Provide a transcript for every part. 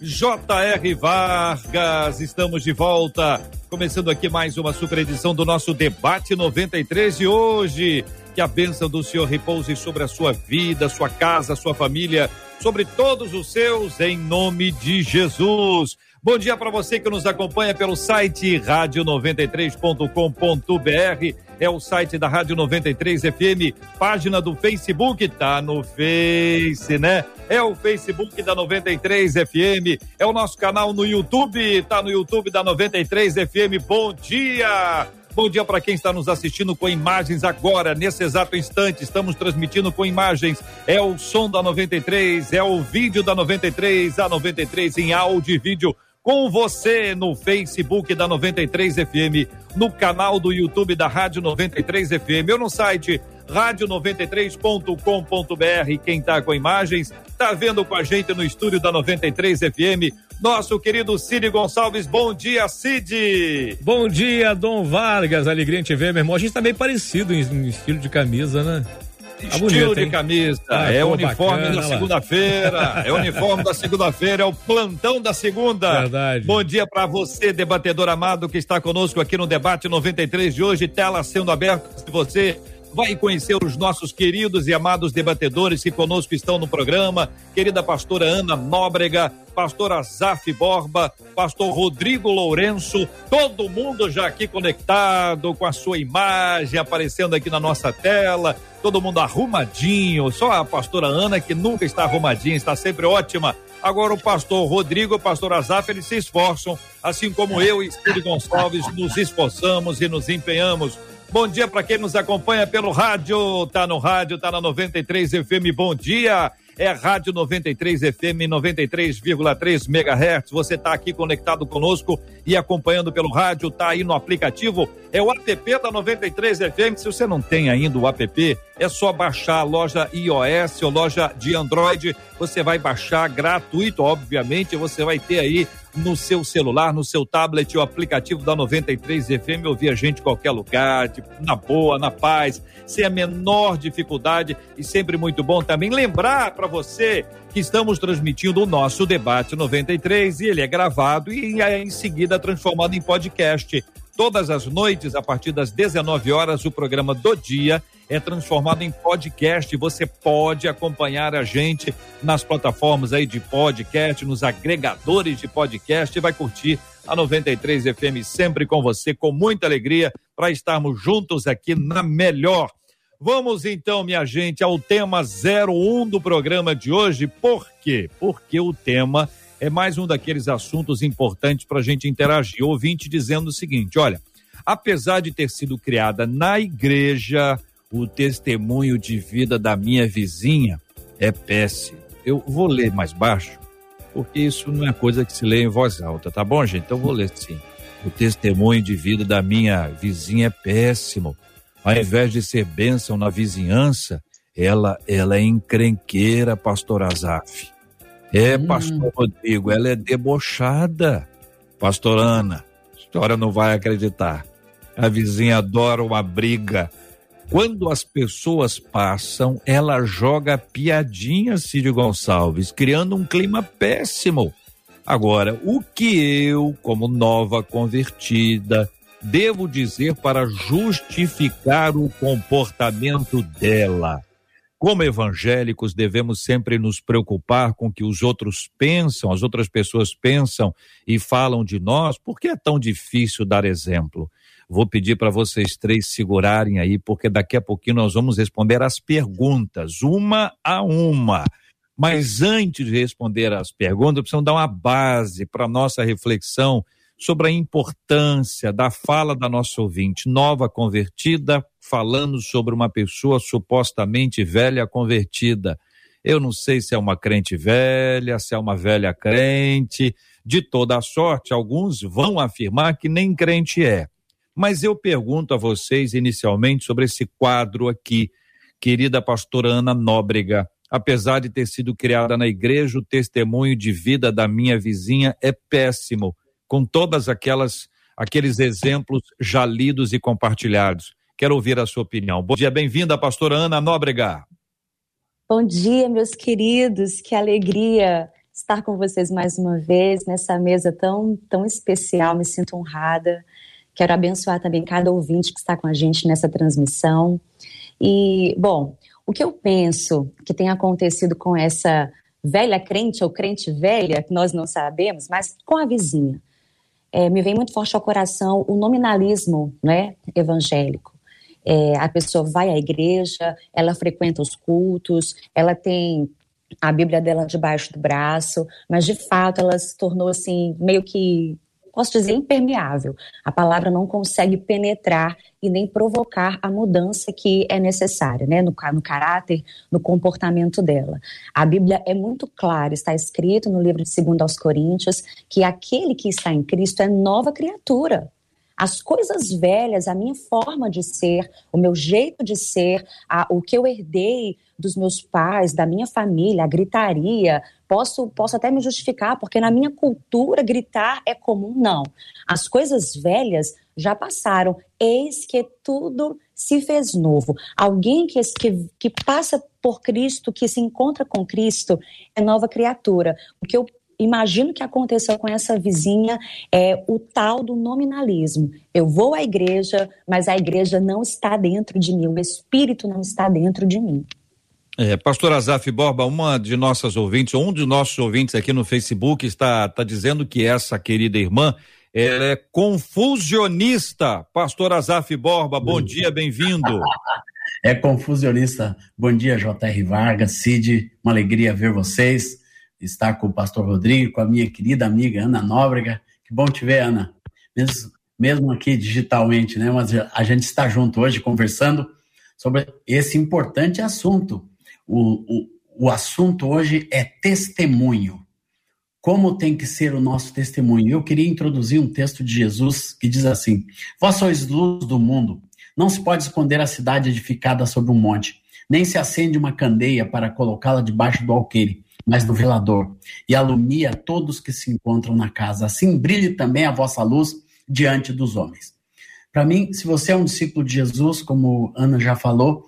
J.R. Vargas, estamos de volta, começando aqui mais uma super edição do nosso debate 93 de hoje. Que a bênção do Senhor repouse sobre a sua vida, sua casa, sua família, sobre todos os seus, em nome de Jesus. Bom dia para você que nos acompanha pelo site rádio93.com.br. É o site da Rádio 93 FM, página do Facebook, tá no Face, né? É o Facebook da 93 FM, é o nosso canal no YouTube, tá no YouTube da 93 FM. Bom dia! Bom dia para quem está nos assistindo com imagens agora, nesse exato instante. Estamos transmitindo com imagens. É o som da 93, é o vídeo da 93, a 93 em áudio e vídeo com você no Facebook da 93 FM, no canal do YouTube da Rádio 93 FM, ou no site rádio93.com.br. Quem está com imagens, está vendo com a gente no estúdio da 93 FM. Nosso querido Cid Gonçalves, bom dia, Cid! Bom dia, Dom Vargas, alegria em te ver, meu irmão. A gente tá bem parecido em estilo de camisa, né? Tá Estilo de camisa, ah, é o uniforme bacana, da segunda-feira, é o uniforme da segunda-feira, é o plantão da segunda. Verdade. Bom dia para você, debatedor amado, que está conosco aqui no debate 93 de hoje, tela sendo aberta, se você vai conhecer os nossos queridos e amados debatedores que conosco estão no programa. Querida pastora Ana Nóbrega, pastor Zaf Borba, pastor Rodrigo Lourenço, todo mundo já aqui conectado com a sua imagem aparecendo aqui na nossa tela, todo mundo arrumadinho, só a pastora Ana que nunca está arrumadinha, está sempre ótima. Agora o pastor Rodrigo o pastor Azaf, eles se esforçam, assim como eu e Espírito Gonçalves nos esforçamos e nos empenhamos Bom dia para quem nos acompanha pelo rádio, tá no rádio, tá na 93 FM. Bom dia é Rádio 93 FM 93,3 MHz. Você está aqui conectado conosco e acompanhando pelo rádio, tá aí no aplicativo. É o app da 93 FM. Se você não tem ainda o app, é só baixar a loja iOS ou loja de Android. Você vai baixar gratuito, obviamente. Você vai ter aí no seu celular, no seu tablet, o aplicativo da 93 FM, ouvir a gente em qualquer lugar, de, na boa, na paz, sem a menor dificuldade e sempre muito bom também lembrar para você que estamos transmitindo o nosso debate 93 e ele é gravado e é em seguida transformado em podcast. Todas as noites, a partir das 19 horas, o programa do dia é transformado em podcast. Você pode acompanhar a gente nas plataformas aí de podcast, nos agregadores de podcast e vai curtir a 93 FM sempre com você, com muita alegria, para estarmos juntos aqui na melhor. Vamos então, minha gente, ao tema 01 do programa de hoje. Por quê? Porque o tema mais um daqueles assuntos importantes para a gente interagir. Ouvinte dizendo o seguinte: olha, apesar de ter sido criada na igreja, o testemunho de vida da minha vizinha é péssimo. Eu vou ler mais baixo, porque isso não é coisa que se lê em voz alta, tá bom, gente? Então vou ler sim. O testemunho de vida da minha vizinha é péssimo. Ao invés de ser bênção na vizinhança, ela, ela é encrenqueira, pastor Azaf. É, hum. pastor Rodrigo, ela é debochada. Pastor Ana, a senhora não vai acreditar. A vizinha adora uma briga quando as pessoas passam, ela joga piadinha, Círio Gonçalves, criando um clima péssimo. Agora, o que eu, como nova convertida, devo dizer para justificar o comportamento dela? Como evangélicos, devemos sempre nos preocupar com o que os outros pensam, as outras pessoas pensam e falam de nós, porque é tão difícil dar exemplo. Vou pedir para vocês três segurarem aí, porque daqui a pouquinho nós vamos responder as perguntas, uma a uma. Mas antes de responder as perguntas, precisamos dar uma base para nossa reflexão sobre a importância da fala da nossa ouvinte, nova convertida, falando sobre uma pessoa supostamente velha convertida. Eu não sei se é uma crente velha, se é uma velha crente. De toda sorte, alguns vão afirmar que nem crente é. Mas eu pergunto a vocês inicialmente sobre esse quadro aqui, querida pastora Ana Nóbrega. Apesar de ter sido criada na igreja, o testemunho de vida da minha vizinha é péssimo, com todas aquelas aqueles exemplos já lidos e compartilhados. Quero ouvir a sua opinião. Bom dia, bem-vinda, pastora Ana Nóbrega. Bom dia, meus queridos. Que alegria estar com vocês mais uma vez nessa mesa tão, tão especial. Me sinto honrada. Quero abençoar também cada ouvinte que está com a gente nessa transmissão. E, bom, o que eu penso que tem acontecido com essa velha crente ou crente velha, que nós não sabemos, mas com a vizinha, é, me vem muito forte ao coração o nominalismo né, evangélico. É, a pessoa vai à igreja, ela frequenta os cultos, ela tem a Bíblia dela debaixo do braço, mas de fato ela se tornou assim, meio que posso dizer, impermeável. A palavra não consegue penetrar e nem provocar a mudança que é necessária, né, no, no caráter, no comportamento dela. A Bíblia é muito clara, está escrito no livro de 2 aos Coríntios, que aquele que está em Cristo é nova criatura. As coisas velhas, a minha forma de ser, o meu jeito de ser, a, o que eu herdei dos meus pais, da minha família, a gritaria, posso, posso até me justificar, porque na minha cultura gritar é comum. Não. As coisas velhas já passaram. Eis que tudo se fez novo. Alguém que, que, que passa por Cristo, que se encontra com Cristo, é nova criatura. O que eu imagino que aconteceu com essa vizinha é o tal do nominalismo. Eu vou à igreja, mas a igreja não está dentro de mim, o Espírito não está dentro de mim. É, Pastor Azaf Borba, uma de nossas ouvintes, um de nossos ouvintes aqui no Facebook está, está dizendo que essa querida irmã ela é confusionista. Pastor Azaf Borba, bom dia, bem-vindo. é confusionista. Bom dia, J.R. Vargas, Cid, uma alegria ver vocês estar com o pastor Rodrigo, com a minha querida amiga Ana Nóbrega. Que bom te ver, Ana. Mesmo, mesmo aqui digitalmente, né? Mas a gente está junto hoje conversando sobre esse importante assunto. O, o, o assunto hoje é testemunho. Como tem que ser o nosso testemunho? Eu queria introduzir um texto de Jesus que diz assim: Vós sois luz do mundo. Não se pode esconder a cidade edificada sobre um monte, nem se acende uma candeia para colocá-la debaixo do alqueire mas do velador, e alumia todos que se encontram na casa. Assim brilhe também a vossa luz diante dos homens. Para mim, se você é um discípulo de Jesus, como Ana já falou,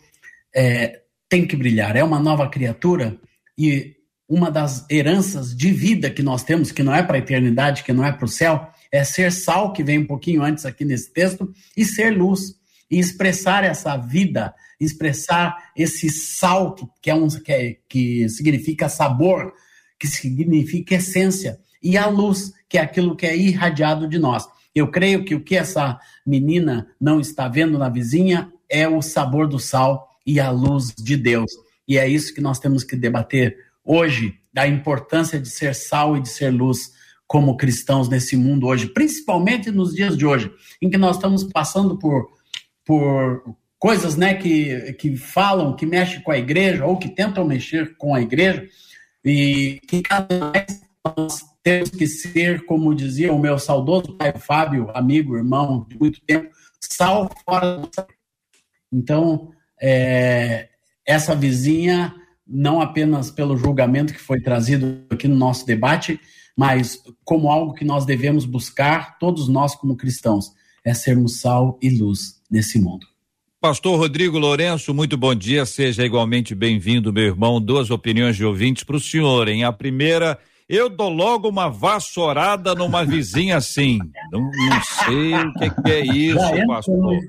é, tem que brilhar. É uma nova criatura e uma das heranças de vida que nós temos, que não é para a eternidade, que não é para o céu, é ser sal, que vem um pouquinho antes aqui nesse texto, e ser luz. E expressar essa vida expressar esse sal que, que, é um, que, é, que significa sabor, que significa essência, e a luz, que é aquilo que é irradiado de nós. Eu creio que o que essa menina não está vendo na vizinha é o sabor do sal e a luz de Deus. E é isso que nós temos que debater hoje, da importância de ser sal e de ser luz como cristãos nesse mundo hoje, principalmente nos dias de hoje, em que nós estamos passando por, por coisas né, que, que falam, que mexem com a igreja, ou que tentam mexer com a igreja, e que cada vez nós temos que ser, como dizia o meu saudoso pai Fábio, amigo, irmão de muito tempo, sal fora do Então, é, essa vizinha, não apenas pelo julgamento que foi trazido aqui no nosso debate, mas como algo que nós devemos buscar, todos nós como cristãos, é sermos sal e luz nesse mundo. Pastor Rodrigo Lourenço, muito bom dia, seja igualmente bem-vindo, meu irmão. Duas opiniões de ouvintes para o senhor, hein? A primeira, eu dou logo uma vassourada numa vizinha assim. Não, não sei o que, que é isso, pastor.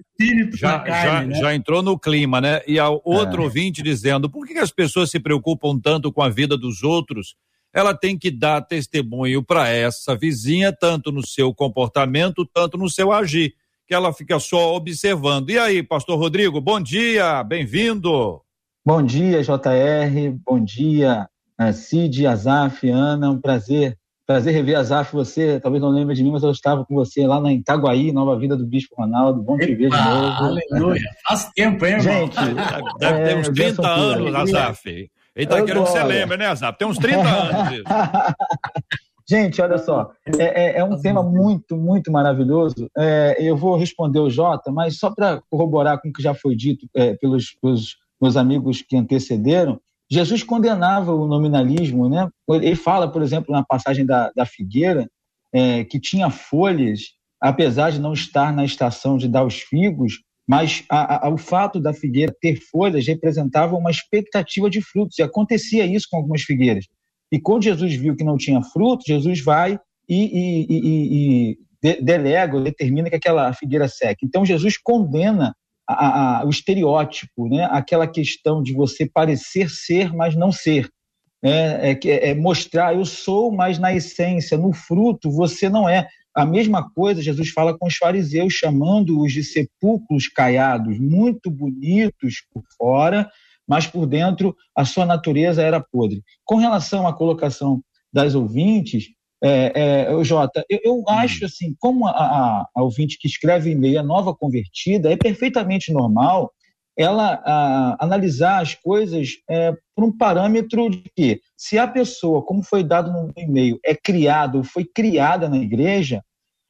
Já, já, né? já, entrou no clima, né? E a outro é. ouvinte dizendo: por que as pessoas se preocupam tanto com a vida dos outros? Ela tem que dar testemunho para essa vizinha, tanto no seu comportamento, tanto no seu agir que ela fica só observando. E aí, pastor Rodrigo, bom dia, bem-vindo. Bom dia, JR, bom dia, eh, Cid, Azaf, Ana, um prazer. Prazer rever Azaf, você talvez não lembre de mim, mas eu estava com você lá na Itaguaí, Nova Vida do Bispo Ronaldo, bom te ver de novo. Aleluia, faz tempo, hein, irmão? Gente, deve ter uns 30 anos, Azaf. Ele tá querendo que você lembre, né, Zap? Tem uns 30 anos isso. Gente, olha só, é, é, é um tema muito, muito maravilhoso. É, eu vou responder o Jota, mas só para corroborar com o que já foi dito é, pelos, pelos meus amigos que antecederam, Jesus condenava o nominalismo, né? Ele fala, por exemplo, na passagem da, da figueira, é, que tinha folhas, apesar de não estar na estação de dar os figos, mas a, a, o fato da figueira ter folhas representava uma expectativa de frutos, e acontecia isso com algumas figueiras. E quando Jesus viu que não tinha fruto, Jesus vai e, e, e, e delega, determina que aquela figueira seque. Então Jesus condena a, a, o estereótipo, né? aquela questão de você parecer ser, mas não ser. É, é, é, mostrar eu sou, mas na essência, no fruto, você não é. A mesma coisa Jesus fala com os fariseus, chamando-os de sepulcros caiados, muito bonitos por fora, mas por dentro a sua natureza era podre. Com relação à colocação das ouvintes, é, é, Jota, eu, eu, acho assim, como a, a, a ouvinte que escreve e-mail é nova convertida, é perfeitamente normal ela a, analisar as coisas é, por um parâmetro de que, se a pessoa, como foi dado no e-mail, é criada ou foi criada na igreja,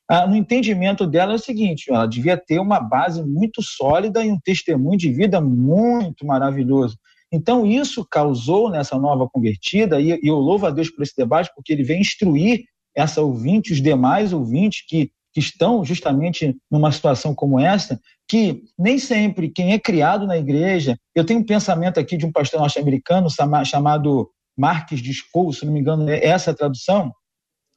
ah, no entendimento dela é o seguinte: ela devia ter uma base muito sólida e um testemunho de vida muito maravilhoso. Então, isso causou nessa nova convertida, e, eu louvo a Deus por esse debate, porque ele vem instruir essa ouvinte, os demais ouvintes que, que estão justamente numa situação como essa, que nem sempre quem é criado na igreja. Eu tenho um pensamento aqui de um pastor norte-americano chamado Marques de Scow, se não me engano, é essa a tradução.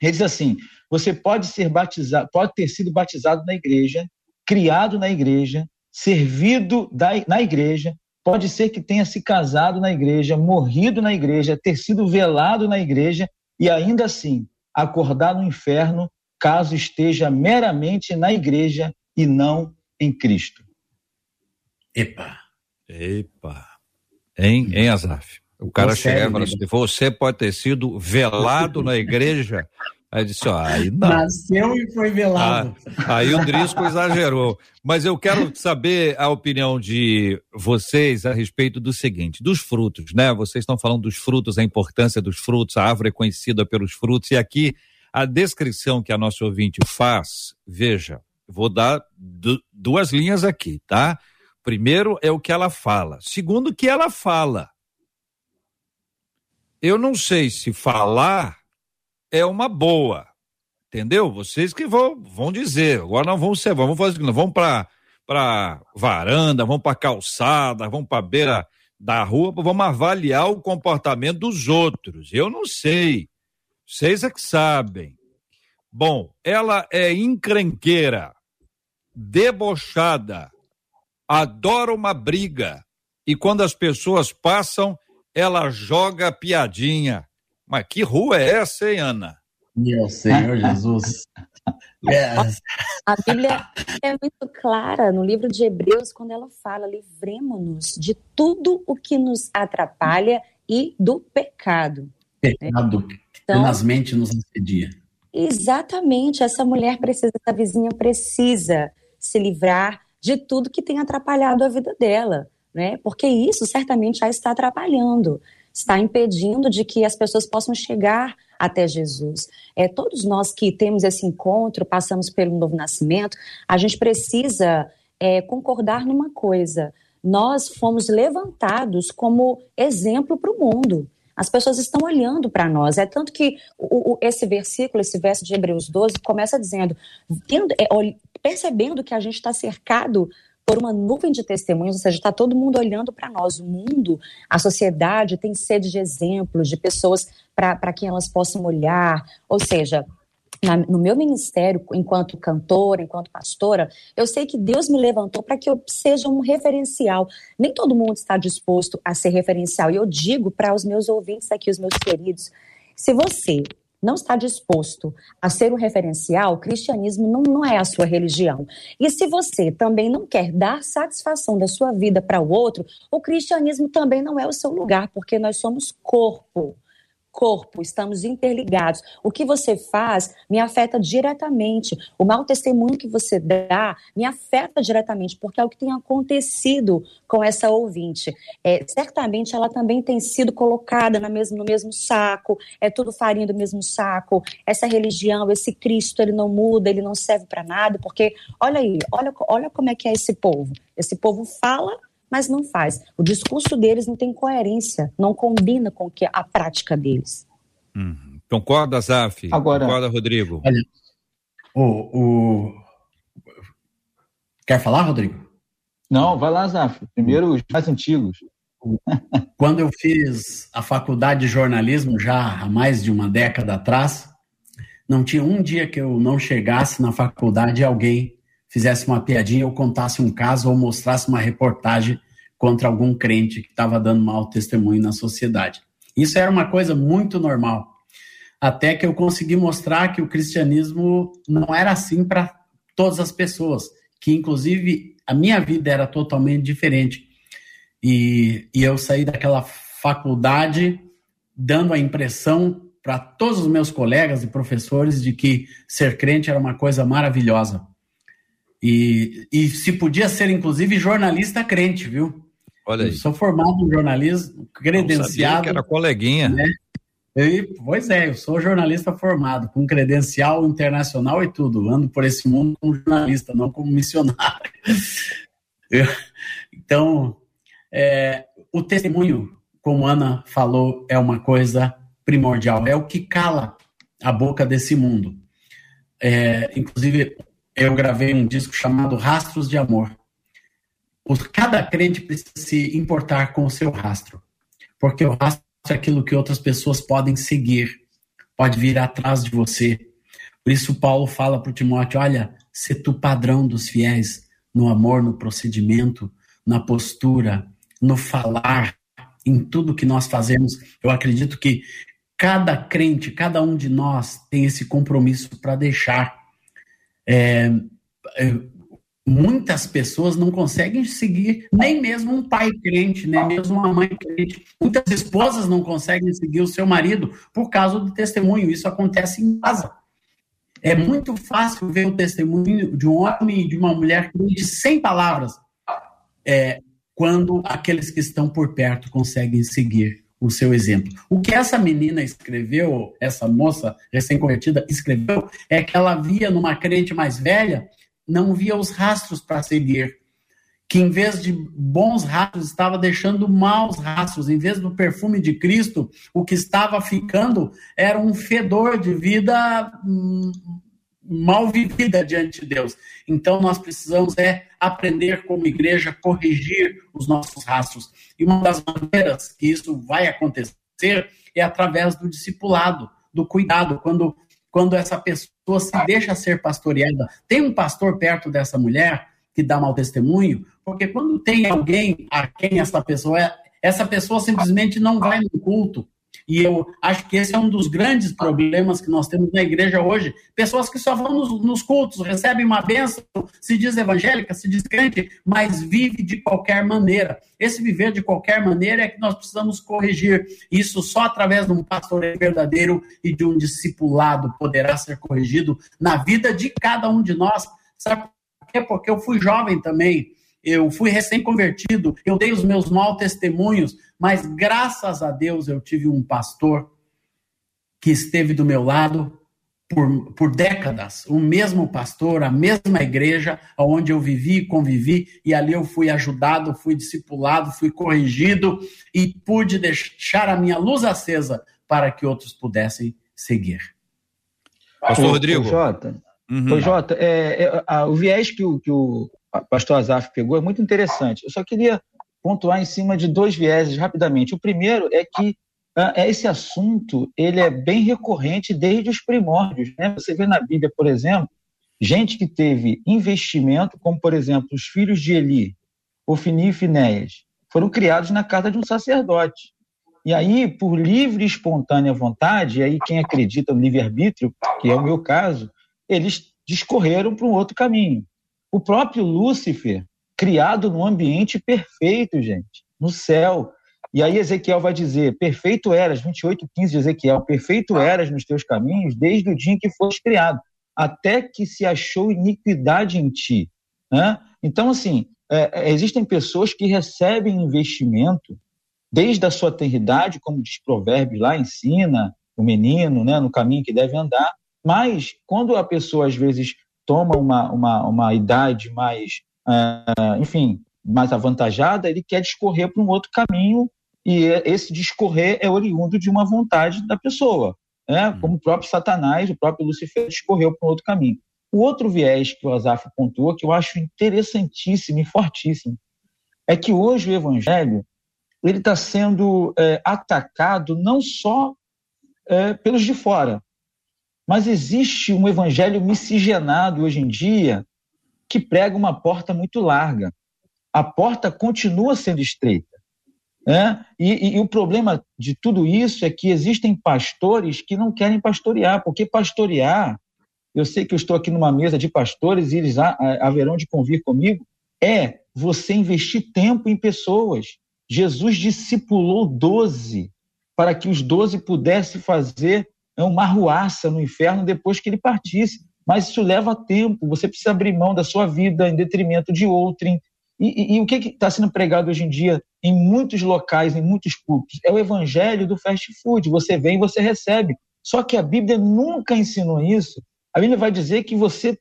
Ele diz assim: você pode ser batizado, pode ter sido batizado na igreja, criado na igreja, servido na igreja, pode ser que tenha se casado na igreja, morrido na igreja, ter sido velado na igreja e ainda assim acordar no inferno caso esteja meramente na igreja e não em Cristo. Epa. Epa. Hein, hein Azaf? O cara chega e fala assim: você pode ter sido velado na igreja Aí disse, ó, aí não. Nasceu e foi velado. Ah, aí o Drisco exagerou. Mas eu quero saber a opinião de vocês a respeito do seguinte, dos frutos, né? Vocês estão falando dos frutos, a importância dos frutos, a árvore é conhecida pelos frutos, e aqui a descrição que a nossa ouvinte faz, veja, vou dar duas linhas aqui, tá? Primeiro é o que ela fala. Segundo, o que ela fala. Eu não sei se falar é uma boa. Entendeu? Vocês que vão, vão dizer. Agora nós vamos ser, vamos fazer, nós vamos para para varanda, vamos para calçada, vamos para beira da rua, vamos avaliar o comportamento dos outros. Eu não sei. Vocês é que sabem. Bom, ela é encrenqueira, debochada, adora uma briga. E quando as pessoas passam, ela joga piadinha. Mas que rua é essa, hein, Ana? Meu Senhor Jesus. Yes. A Bíblia é muito clara no livro de Hebreus quando ela fala: livremos-nos de tudo o que nos atrapalha e do pecado. Pecado né? que então, tenazmente nos assedia. Exatamente, essa mulher precisa, essa vizinha precisa se livrar de tudo que tem atrapalhado a vida dela, né? Porque isso certamente já está atrapalhando está impedindo de que as pessoas possam chegar até Jesus. É, todos nós que temos esse encontro, passamos pelo novo nascimento, a gente precisa é, concordar numa coisa. Nós fomos levantados como exemplo para o mundo. As pessoas estão olhando para nós. É tanto que o, o, esse versículo, esse verso de Hebreus 12, começa dizendo: tendo, é, percebendo que a gente está cercado por uma nuvem de testemunhos, ou seja, está todo mundo olhando para nós. O mundo, a sociedade tem sede de exemplos, de pessoas para quem elas possam olhar. Ou seja, na, no meu ministério, enquanto cantora, enquanto pastora, eu sei que Deus me levantou para que eu seja um referencial. Nem todo mundo está disposto a ser referencial. E eu digo para os meus ouvintes aqui, os meus queridos, se você não está disposto a ser um referencial, o cristianismo não, não é a sua religião. E se você também não quer dar satisfação da sua vida para o outro, o cristianismo também não é o seu lugar, porque nós somos corpo. Corpo, estamos interligados. O que você faz me afeta diretamente. O mau testemunho que você dá me afeta diretamente, porque é o que tem acontecido com essa ouvinte. É, certamente ela também tem sido colocada na mesmo, no mesmo saco, é tudo farinha do mesmo saco. Essa religião, esse Cristo, ele não muda, ele não serve para nada, porque olha aí, olha, olha como é que é esse povo. Esse povo fala mas não faz. O discurso deles não tem coerência, não combina com que a prática deles. Uhum. Concorda, Zaf? Agora, Concorda, Rodrigo? Olha, o, o... Quer falar, Rodrigo? Não, vai lá, Zaf. Primeiro os mais antigos. Quando eu fiz a faculdade de jornalismo, já há mais de uma década atrás, não tinha um dia que eu não chegasse na faculdade e alguém fizesse uma piadinha ou contasse um caso ou mostrasse uma reportagem contra algum crente que estava dando mau testemunho na sociedade. Isso era uma coisa muito normal. Até que eu consegui mostrar que o cristianismo não era assim para todas as pessoas, que inclusive a minha vida era totalmente diferente. E, e eu saí daquela faculdade dando a impressão para todos os meus colegas e professores de que ser crente era uma coisa maravilhosa. E, e se podia ser, inclusive, jornalista crente, viu? Olha aí. Eu sou formado em jornalismo, credenciado. que era coleguinha. Né? Eu, pois é, eu sou jornalista formado, com credencial internacional e tudo. Ando por esse mundo como jornalista, não como missionário. Eu, então, é, o testemunho, como Ana falou, é uma coisa primordial. É o que cala a boca desse mundo. É, inclusive, eu gravei um disco chamado Rastros de Amor. Cada crente precisa se importar com o seu rastro, porque o rastro é aquilo que outras pessoas podem seguir, pode vir atrás de você. Por isso, Paulo fala para Timóteo: olha, se tu padrão dos fiéis no amor, no procedimento, na postura, no falar, em tudo que nós fazemos. Eu acredito que cada crente, cada um de nós tem esse compromisso para deixar é, muitas pessoas não conseguem seguir nem mesmo um pai crente, nem mesmo uma mãe crente. Muitas esposas não conseguem seguir o seu marido por causa do testemunho. Isso acontece em casa. É muito fácil ver o testemunho de um homem e de uma mulher crente sem palavras, é, quando aqueles que estão por perto conseguem seguir o seu exemplo. O que essa menina escreveu, essa moça recém-convertida escreveu, é que ela via numa crente mais velha, não via os rastros para seguir. Que em vez de bons rastros, estava deixando maus rastros. Em vez do perfume de Cristo, o que estava ficando era um fedor de vida hum, mal vivida diante de Deus. Então nós precisamos é aprender como igreja corrigir os nossos rastros. E uma das maneiras que isso vai acontecer é através do discipulado, do cuidado, quando quando essa pessoa se deixa ser pastoreada. Tem um pastor perto dessa mulher que dá mau testemunho, porque quando tem alguém a quem essa pessoa é, essa pessoa simplesmente não vai no culto, e eu acho que esse é um dos grandes problemas que nós temos na igreja hoje. Pessoas que só vão nos, nos cultos, recebem uma bênção, se diz evangélica, se diz crente, mas vive de qualquer maneira. Esse viver de qualquer maneira é que nós precisamos corrigir. Isso só através de um pastor verdadeiro e de um discipulado poderá ser corrigido na vida de cada um de nós. Sabe por quê? Porque eu fui jovem também eu fui recém-convertido, eu dei os meus maus testemunhos, mas graças a Deus eu tive um pastor que esteve do meu lado por, por décadas, o mesmo pastor, a mesma igreja, onde eu vivi e convivi, e ali eu fui ajudado, fui discipulado, fui corrigido e pude deixar a minha luz acesa para que outros pudessem seguir. Pastor Rodrigo. Jota, uhum. Jota é, é, a, o viés que o, que o pastor Azaf pegou é muito interessante. Eu só queria pontuar em cima de dois vieses rapidamente. O primeiro é que uh, esse assunto ele é bem recorrente desde os primórdios. Né? Você vê na Bíblia, por exemplo, gente que teve investimento, como por exemplo os filhos de Eli, Ofni e Finéias, foram criados na casa de um sacerdote. E aí, por livre e espontânea vontade, e aí quem acredita no livre-arbítrio, que é o meu caso, eles discorreram para um outro caminho. O próprio Lúcifer, criado num ambiente perfeito, gente, no céu. E aí Ezequiel vai dizer: Perfeito eras, 28, 15 de Ezequiel, perfeito eras nos teus caminhos desde o dia em que foste criado, até que se achou iniquidade em ti. Né? Então, assim, é, é existem pessoas que recebem investimento desde a sua tenridade, como diz Provérbios lá, ensina o menino né, no caminho que deve andar, mas quando a pessoa às vezes toma uma, uma, uma idade mais, uh, enfim, mais avantajada, ele quer discorrer para um outro caminho e esse discorrer é oriundo de uma vontade da pessoa, né? Hum. como o próprio Satanás, o próprio Lucifer discorreu para um outro caminho. O outro viés que o Azaf pontuou, que eu acho interessantíssimo e fortíssimo, é que hoje o Evangelho ele está sendo é, atacado não só é, pelos de fora, mas existe um evangelho miscigenado hoje em dia que prega uma porta muito larga. A porta continua sendo estreita. Né? E, e, e, o problema de tudo isso é que existem pastores que não querem pastorear, porque pastorear, eu sei que eu estou aqui numa mesa de pastores e eles haverão de convir comigo, é você investir tempo em pessoas. Jesus discipulou doze para que os doze pudessem fazer uma arruaça no inferno depois que ele partisse. Mas isso leva tempo, você precisa abrir mão da sua vida em detrimento de outrem. E, e, e o que está sendo pregado hoje em dia em muitos locais, em muitos públicos? É o evangelho do fast food. Você vem e você recebe. Só que a Bíblia nunca ensinou isso. A Bíblia vai dizer que você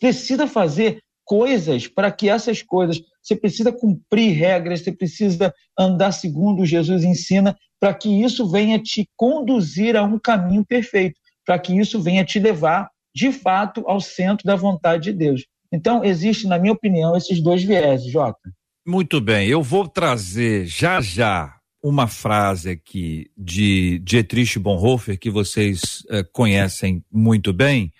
precisa fazer coisas para que essas coisas, você precisa cumprir regras, você precisa andar segundo Jesus ensina, para que isso venha te conduzir a um caminho perfeito, para que isso venha te levar, de fato, ao centro da vontade de Deus. Então, existe, na minha opinião, esses dois vieses, Jota. Muito bem, eu vou trazer já já uma frase aqui de Dietrich Bonhoeffer, que vocês eh, conhecem muito bem,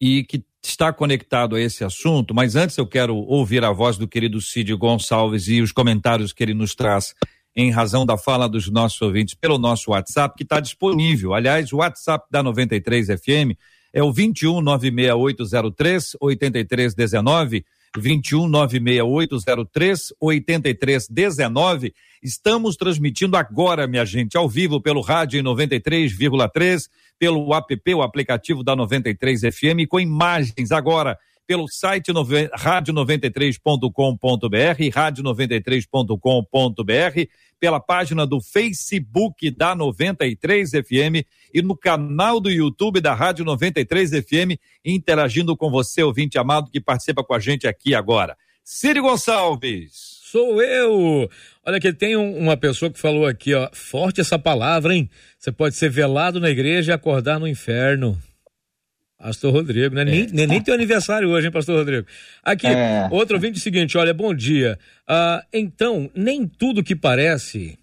e que está conectado a esse assunto, mas antes eu quero ouvir a voz do querido Cid Gonçalves e os comentários que ele nos traz em razão da fala dos nossos ouvintes pelo nosso WhatsApp, que está disponível. Aliás, o WhatsApp da 93 FM é o 21 96803 8319. 21 96803 8319. Estamos transmitindo agora, minha gente, ao vivo pelo rádio em 93,3, pelo app, o aplicativo da 93 FM, com imagens agora pelo site rádio93.com.br, rádio93.com.br, pela página do Facebook da 93 FM e no canal do YouTube da Rádio 93 FM, interagindo com você, ouvinte amado, que participa com a gente aqui agora. Ciro Gonçalves. Sou eu! Olha que tem um, uma pessoa que falou aqui, ó, forte essa palavra, hein? Você pode ser velado na igreja e acordar no inferno. Pastor Rodrigo, né? É. Nem, nem, nem teu aniversário hoje, hein, Pastor Rodrigo? Aqui, é. outro ouvinte seguinte, olha, bom dia. Ah, então, nem tudo que parece,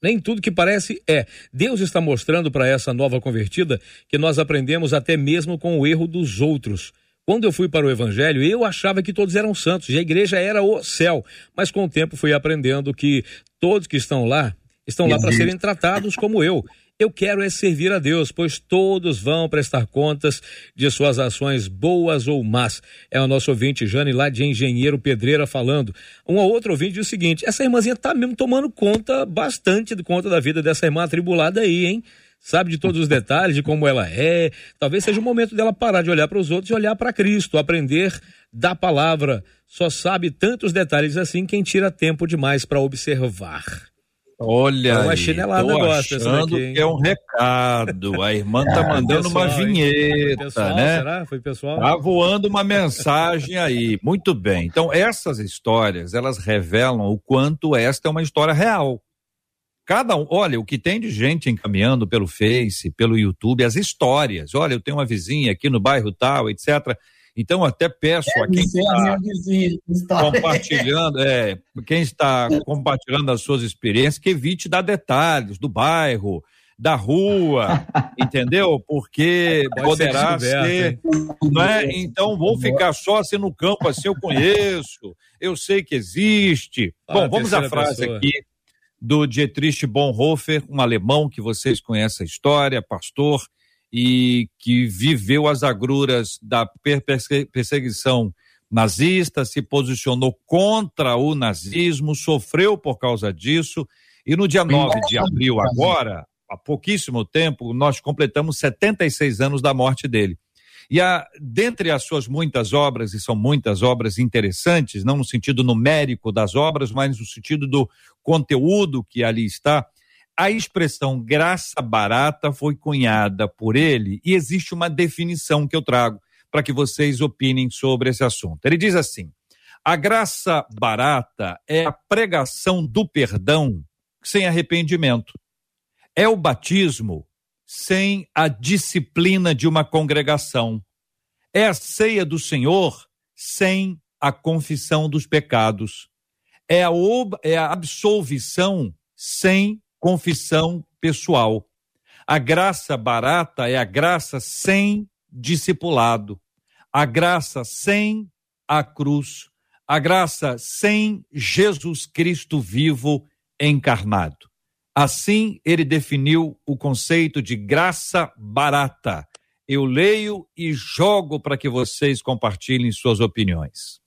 nem tudo que parece é. Deus está mostrando para essa nova convertida que nós aprendemos até mesmo com o erro dos outros. Quando eu fui para o Evangelho, eu achava que todos eram santos e a igreja era o céu. Mas com o tempo fui aprendendo que todos que estão lá estão lá para serem tratados como eu. Eu quero é servir a Deus, pois todos vão prestar contas de suas ações boas ou más. É o nosso ouvinte Jane lá de Engenheiro Pedreira falando. Um outro ouvinte diz o seguinte: essa irmãzinha tá mesmo tomando conta, bastante de conta da vida dessa irmã atribulada aí, hein? Sabe de todos os detalhes, de como ela é. Talvez seja o momento dela parar de olhar para os outros e olhar para Cristo, aprender da palavra. Só sabe tantos detalhes assim quem tira tempo demais para observar. Olha, é uma chinelada tô achando daqui, que é um recado. A irmã tá mandando pessoal, uma vinheta, pessoal, né? Será? Foi pessoal? Tá voando uma mensagem aí. Muito bem. Então, essas histórias, elas revelam o quanto esta é uma história real. Cada um, olha, o que tem de gente encaminhando pelo Face, pelo YouTube, as histórias. Olha, eu tenho uma vizinha aqui no bairro tal, etc. Então, até peço é, a quem está compartilhando, é, quem está compartilhando as suas experiências, que evite dar detalhes do bairro, da rua, entendeu? Porque Pode poderá ser, não é? Então vou ficar só assim no campo, assim eu conheço, eu sei que existe. Ah, Bom, vamos à frase pessoa. aqui do Dietrich Bonhoeffer, um alemão que vocês conhecem a história, pastor, e que viveu as agruras da perseguição nazista, se posicionou contra o nazismo, sofreu por causa disso E no dia 9 de abril, agora, há pouquíssimo tempo, nós completamos 76 anos da morte dele. E a, dentre as suas muitas obras, e são muitas obras interessantes, não no sentido numérico das obras, mas no sentido do conteúdo que ali está, a expressão graça barata foi cunhada por ele e existe uma definição que eu trago para que vocês opinem sobre esse assunto. Ele diz assim: a graça barata é a pregação do perdão sem arrependimento. É o batismo sem a disciplina de uma congregação. É a ceia do Senhor sem a confissão dos pecados. É a, é a absolvição sem confissão pessoal. A graça barata é a graça sem discipulado, a graça sem a cruz, a graça sem Jesus Cristo vivo encarnado. Assim, ele definiu o conceito de graça barata. Eu leio e jogo para que vocês compartilhem suas opiniões.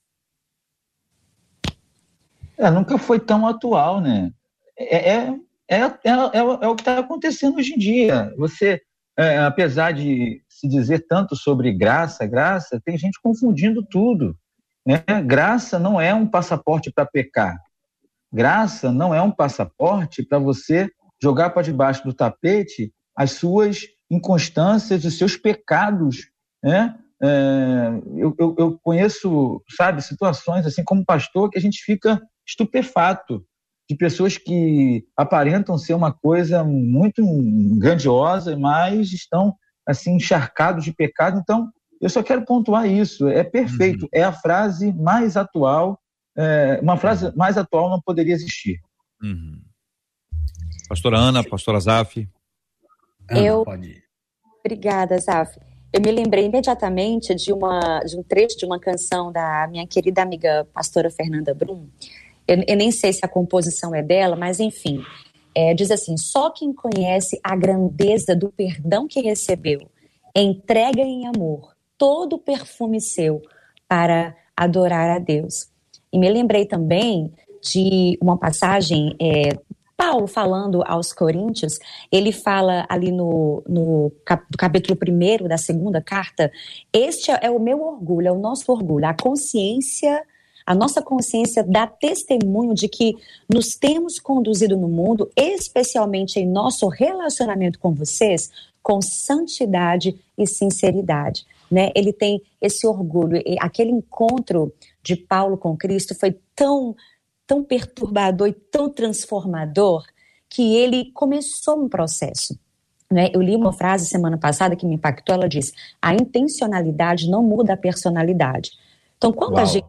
É, nunca foi tão atual, né? É, é, é, é, é, é o que está acontecendo hoje em dia. Você, é, apesar de se dizer tanto sobre graça, graça, tem gente confundindo tudo. Né? Graça não é um passaporte para pecar. Graça não é um passaporte para você jogar para debaixo do tapete as suas inconstâncias, os seus pecados. Né? É, eu, eu, eu, conheço, sabe, situações assim como pastor que a gente fica estupefato de pessoas que aparentam ser uma coisa muito grandiosa, mas estão assim encharcados de pecado. Então, eu só quero pontuar isso. É perfeito. Uhum. É a frase mais atual. É, uma frase uhum. mais atual não poderia existir. Uhum. Pastora Ana, pastora Zaf. Eu. Obrigada, Zaf. Eu me lembrei imediatamente de, uma, de um trecho de uma canção da minha querida amiga pastora Fernanda Brum, eu, eu nem sei se a composição é dela, mas enfim. É, diz assim: só quem conhece a grandeza do perdão que recebeu, entrega em amor todo o perfume seu para adorar a Deus. E me lembrei também de uma passagem, é, Paulo falando aos Coríntios, ele fala ali no, no capítulo 1 da segunda carta: Este é o meu orgulho, é o nosso orgulho, a consciência a nossa consciência dá testemunho de que nos temos conduzido no mundo, especialmente em nosso relacionamento com vocês, com santidade e sinceridade. Né? Ele tem esse orgulho. Aquele encontro de Paulo com Cristo foi tão, tão perturbador e tão transformador que ele começou um processo. Né? Eu li uma frase semana passada que me impactou. Ela diz: a intencionalidade não muda a personalidade. Então, quando Uau. a gente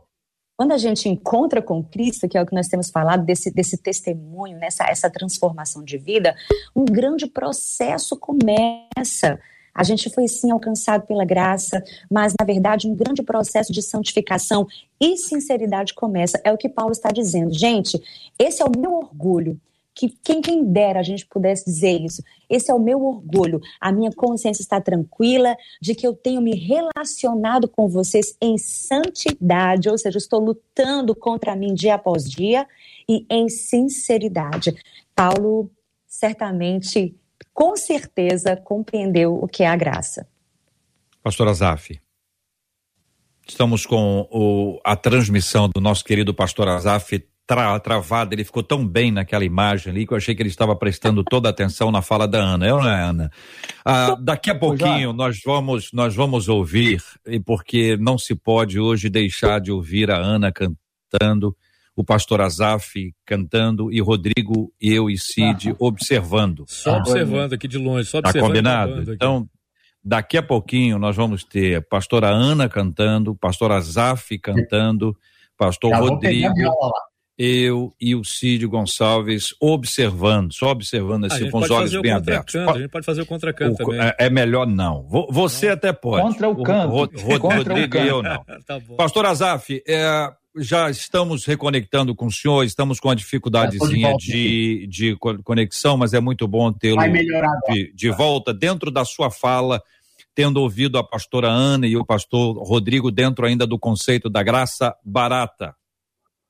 quando a gente encontra com Cristo, que é o que nós temos falado, desse, desse testemunho, nessa essa transformação de vida, um grande processo começa. A gente foi sim alcançado pela graça, mas na verdade um grande processo de santificação e sinceridade começa. É o que Paulo está dizendo. Gente, esse é o meu orgulho que quem, quem dera a gente pudesse dizer isso. Esse é o meu orgulho. A minha consciência está tranquila de que eu tenho me relacionado com vocês em santidade, ou seja, estou lutando contra mim dia após dia e em sinceridade. Paulo certamente, com certeza, compreendeu o que é a graça. Pastor Azaf. Estamos com o, a transmissão do nosso querido pastor Azaf tra, travado, ele ficou tão bem naquela imagem ali que eu achei que ele estava prestando toda a atenção na fala da Ana. Eu não é, Ana? Ah, daqui a pouquinho nós vamos, nós vamos ouvir, e porque não se pode hoje deixar de ouvir a Ana cantando, o pastor Azaf cantando e Rodrigo, eu e Cid observando. Só observando aqui de longe, só tá observando. Tá combinado? Então, daqui a pouquinho nós vamos ter pastora Ana cantando, pastor Azaf cantando, pastor Já Rodrigo eu e o Cídio Gonçalves observando, só observando assim, com os olhos bem abertos. A gente pode fazer o contracanto também. É, é, melhor não. Você não. até pode. Contra o canto. O, o, Contra Rodrigo e eu não. tá Pastor Azaf, é, já estamos reconectando com o senhor, estamos com uma dificuldadezinha é, de, de, de, conexão, mas é muito bom tê-lo de, de volta dentro da sua fala tendo ouvido a pastora Ana e o pastor Rodrigo dentro ainda do conceito da graça barata.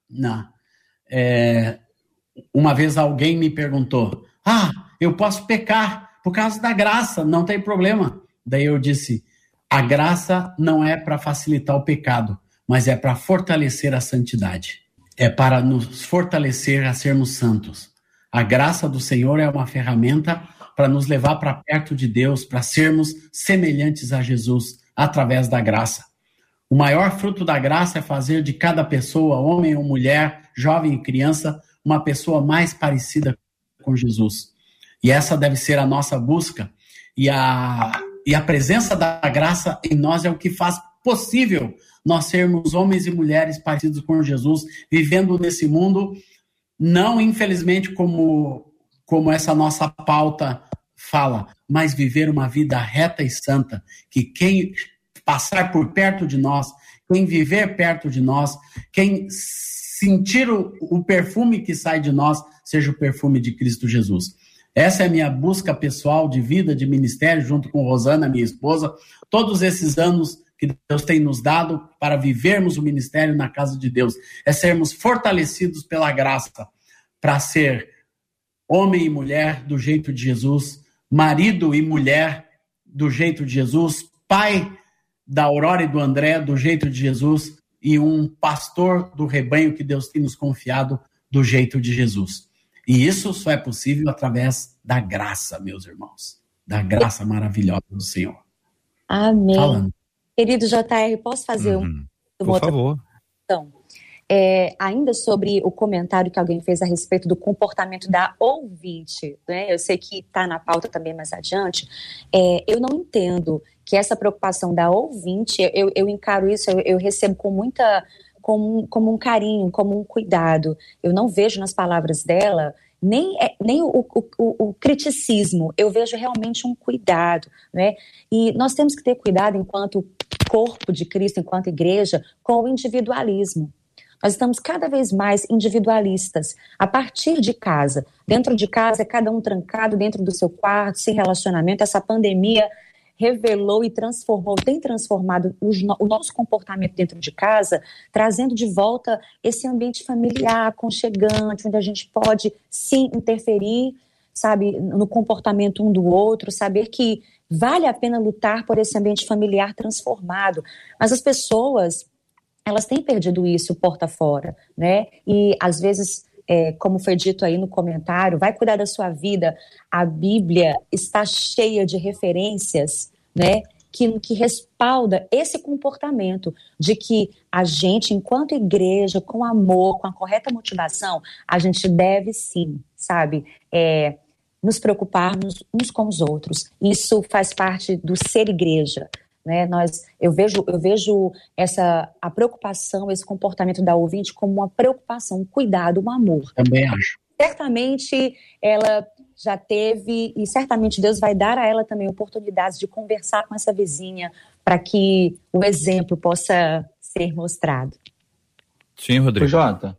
Não. É, uma vez alguém me perguntou: Ah, eu posso pecar por causa da graça, não tem problema. Daí eu disse: A graça não é para facilitar o pecado, mas é para fortalecer a santidade. É para nos fortalecer a sermos santos. A graça do Senhor é uma ferramenta para nos levar para perto de Deus, para sermos semelhantes a Jesus através da graça. O maior fruto da graça é fazer de cada pessoa, homem ou mulher, jovem e criança, uma pessoa mais parecida com Jesus. E essa deve ser a nossa busca. E a, e a presença da graça em nós é o que faz possível nós sermos homens e mulheres parecidos com Jesus, vivendo nesse mundo, não infelizmente como, como essa nossa pauta fala, mas viver uma vida reta e santa, que quem passar por perto de nós, quem viver perto de nós, quem sentir o, o perfume que sai de nós, seja o perfume de Cristo Jesus. Essa é a minha busca pessoal de vida, de ministério, junto com Rosana, minha esposa, todos esses anos que Deus tem nos dado para vivermos o ministério na casa de Deus, é sermos fortalecidos pela graça para ser homem e mulher do jeito de Jesus, marido e mulher do jeito de Jesus, pai da Aurora e do André do jeito de Jesus e um pastor do rebanho que Deus tem nos confiado do jeito de Jesus. E isso só é possível através da graça, meus irmãos. Da graça maravilhosa do Senhor. Amém. Falando. Querido JR, posso fazer uhum. um, Por outra favor. Então, é, ainda sobre o comentário que alguém fez a respeito do comportamento da ouvinte, né? Eu sei que está na pauta também mais adiante. É, eu não entendo que essa preocupação da ouvinte, eu, eu encaro isso, eu, eu recebo com muita como, como um carinho, como um cuidado. Eu não vejo nas palavras dela nem, é, nem o, o, o, criticismo, eu vejo realmente um cuidado, né? E nós temos que ter cuidado enquanto corpo de Cristo, enquanto igreja, com o individualismo. Nós estamos cada vez mais individualistas, a partir de casa. Dentro de casa, é cada um trancado dentro do seu quarto, sem relacionamento. Essa pandemia revelou e transformou, tem transformado o nosso comportamento dentro de casa, trazendo de volta esse ambiente familiar, aconchegante, onde a gente pode sim interferir, sabe, no comportamento um do outro, saber que vale a pena lutar por esse ambiente familiar transformado. Mas as pessoas, elas têm perdido isso porta fora, né? E às vezes é, como foi dito aí no comentário, vai cuidar da sua vida. A Bíblia está cheia de referências né, que, que respalda esse comportamento de que a gente, enquanto igreja, com amor, com a correta motivação, a gente deve sim, sabe, é, nos preocuparmos uns com os outros. Isso faz parte do ser igreja. Né? Nós, eu vejo, eu vejo essa a preocupação, esse comportamento da ouvinte como uma preocupação, um cuidado, um amor. Também acho. Certamente ela já teve, e certamente Deus vai dar a ela também oportunidades de conversar com essa vizinha para que o exemplo possa ser mostrado. Sim, Rodrigo. Jota,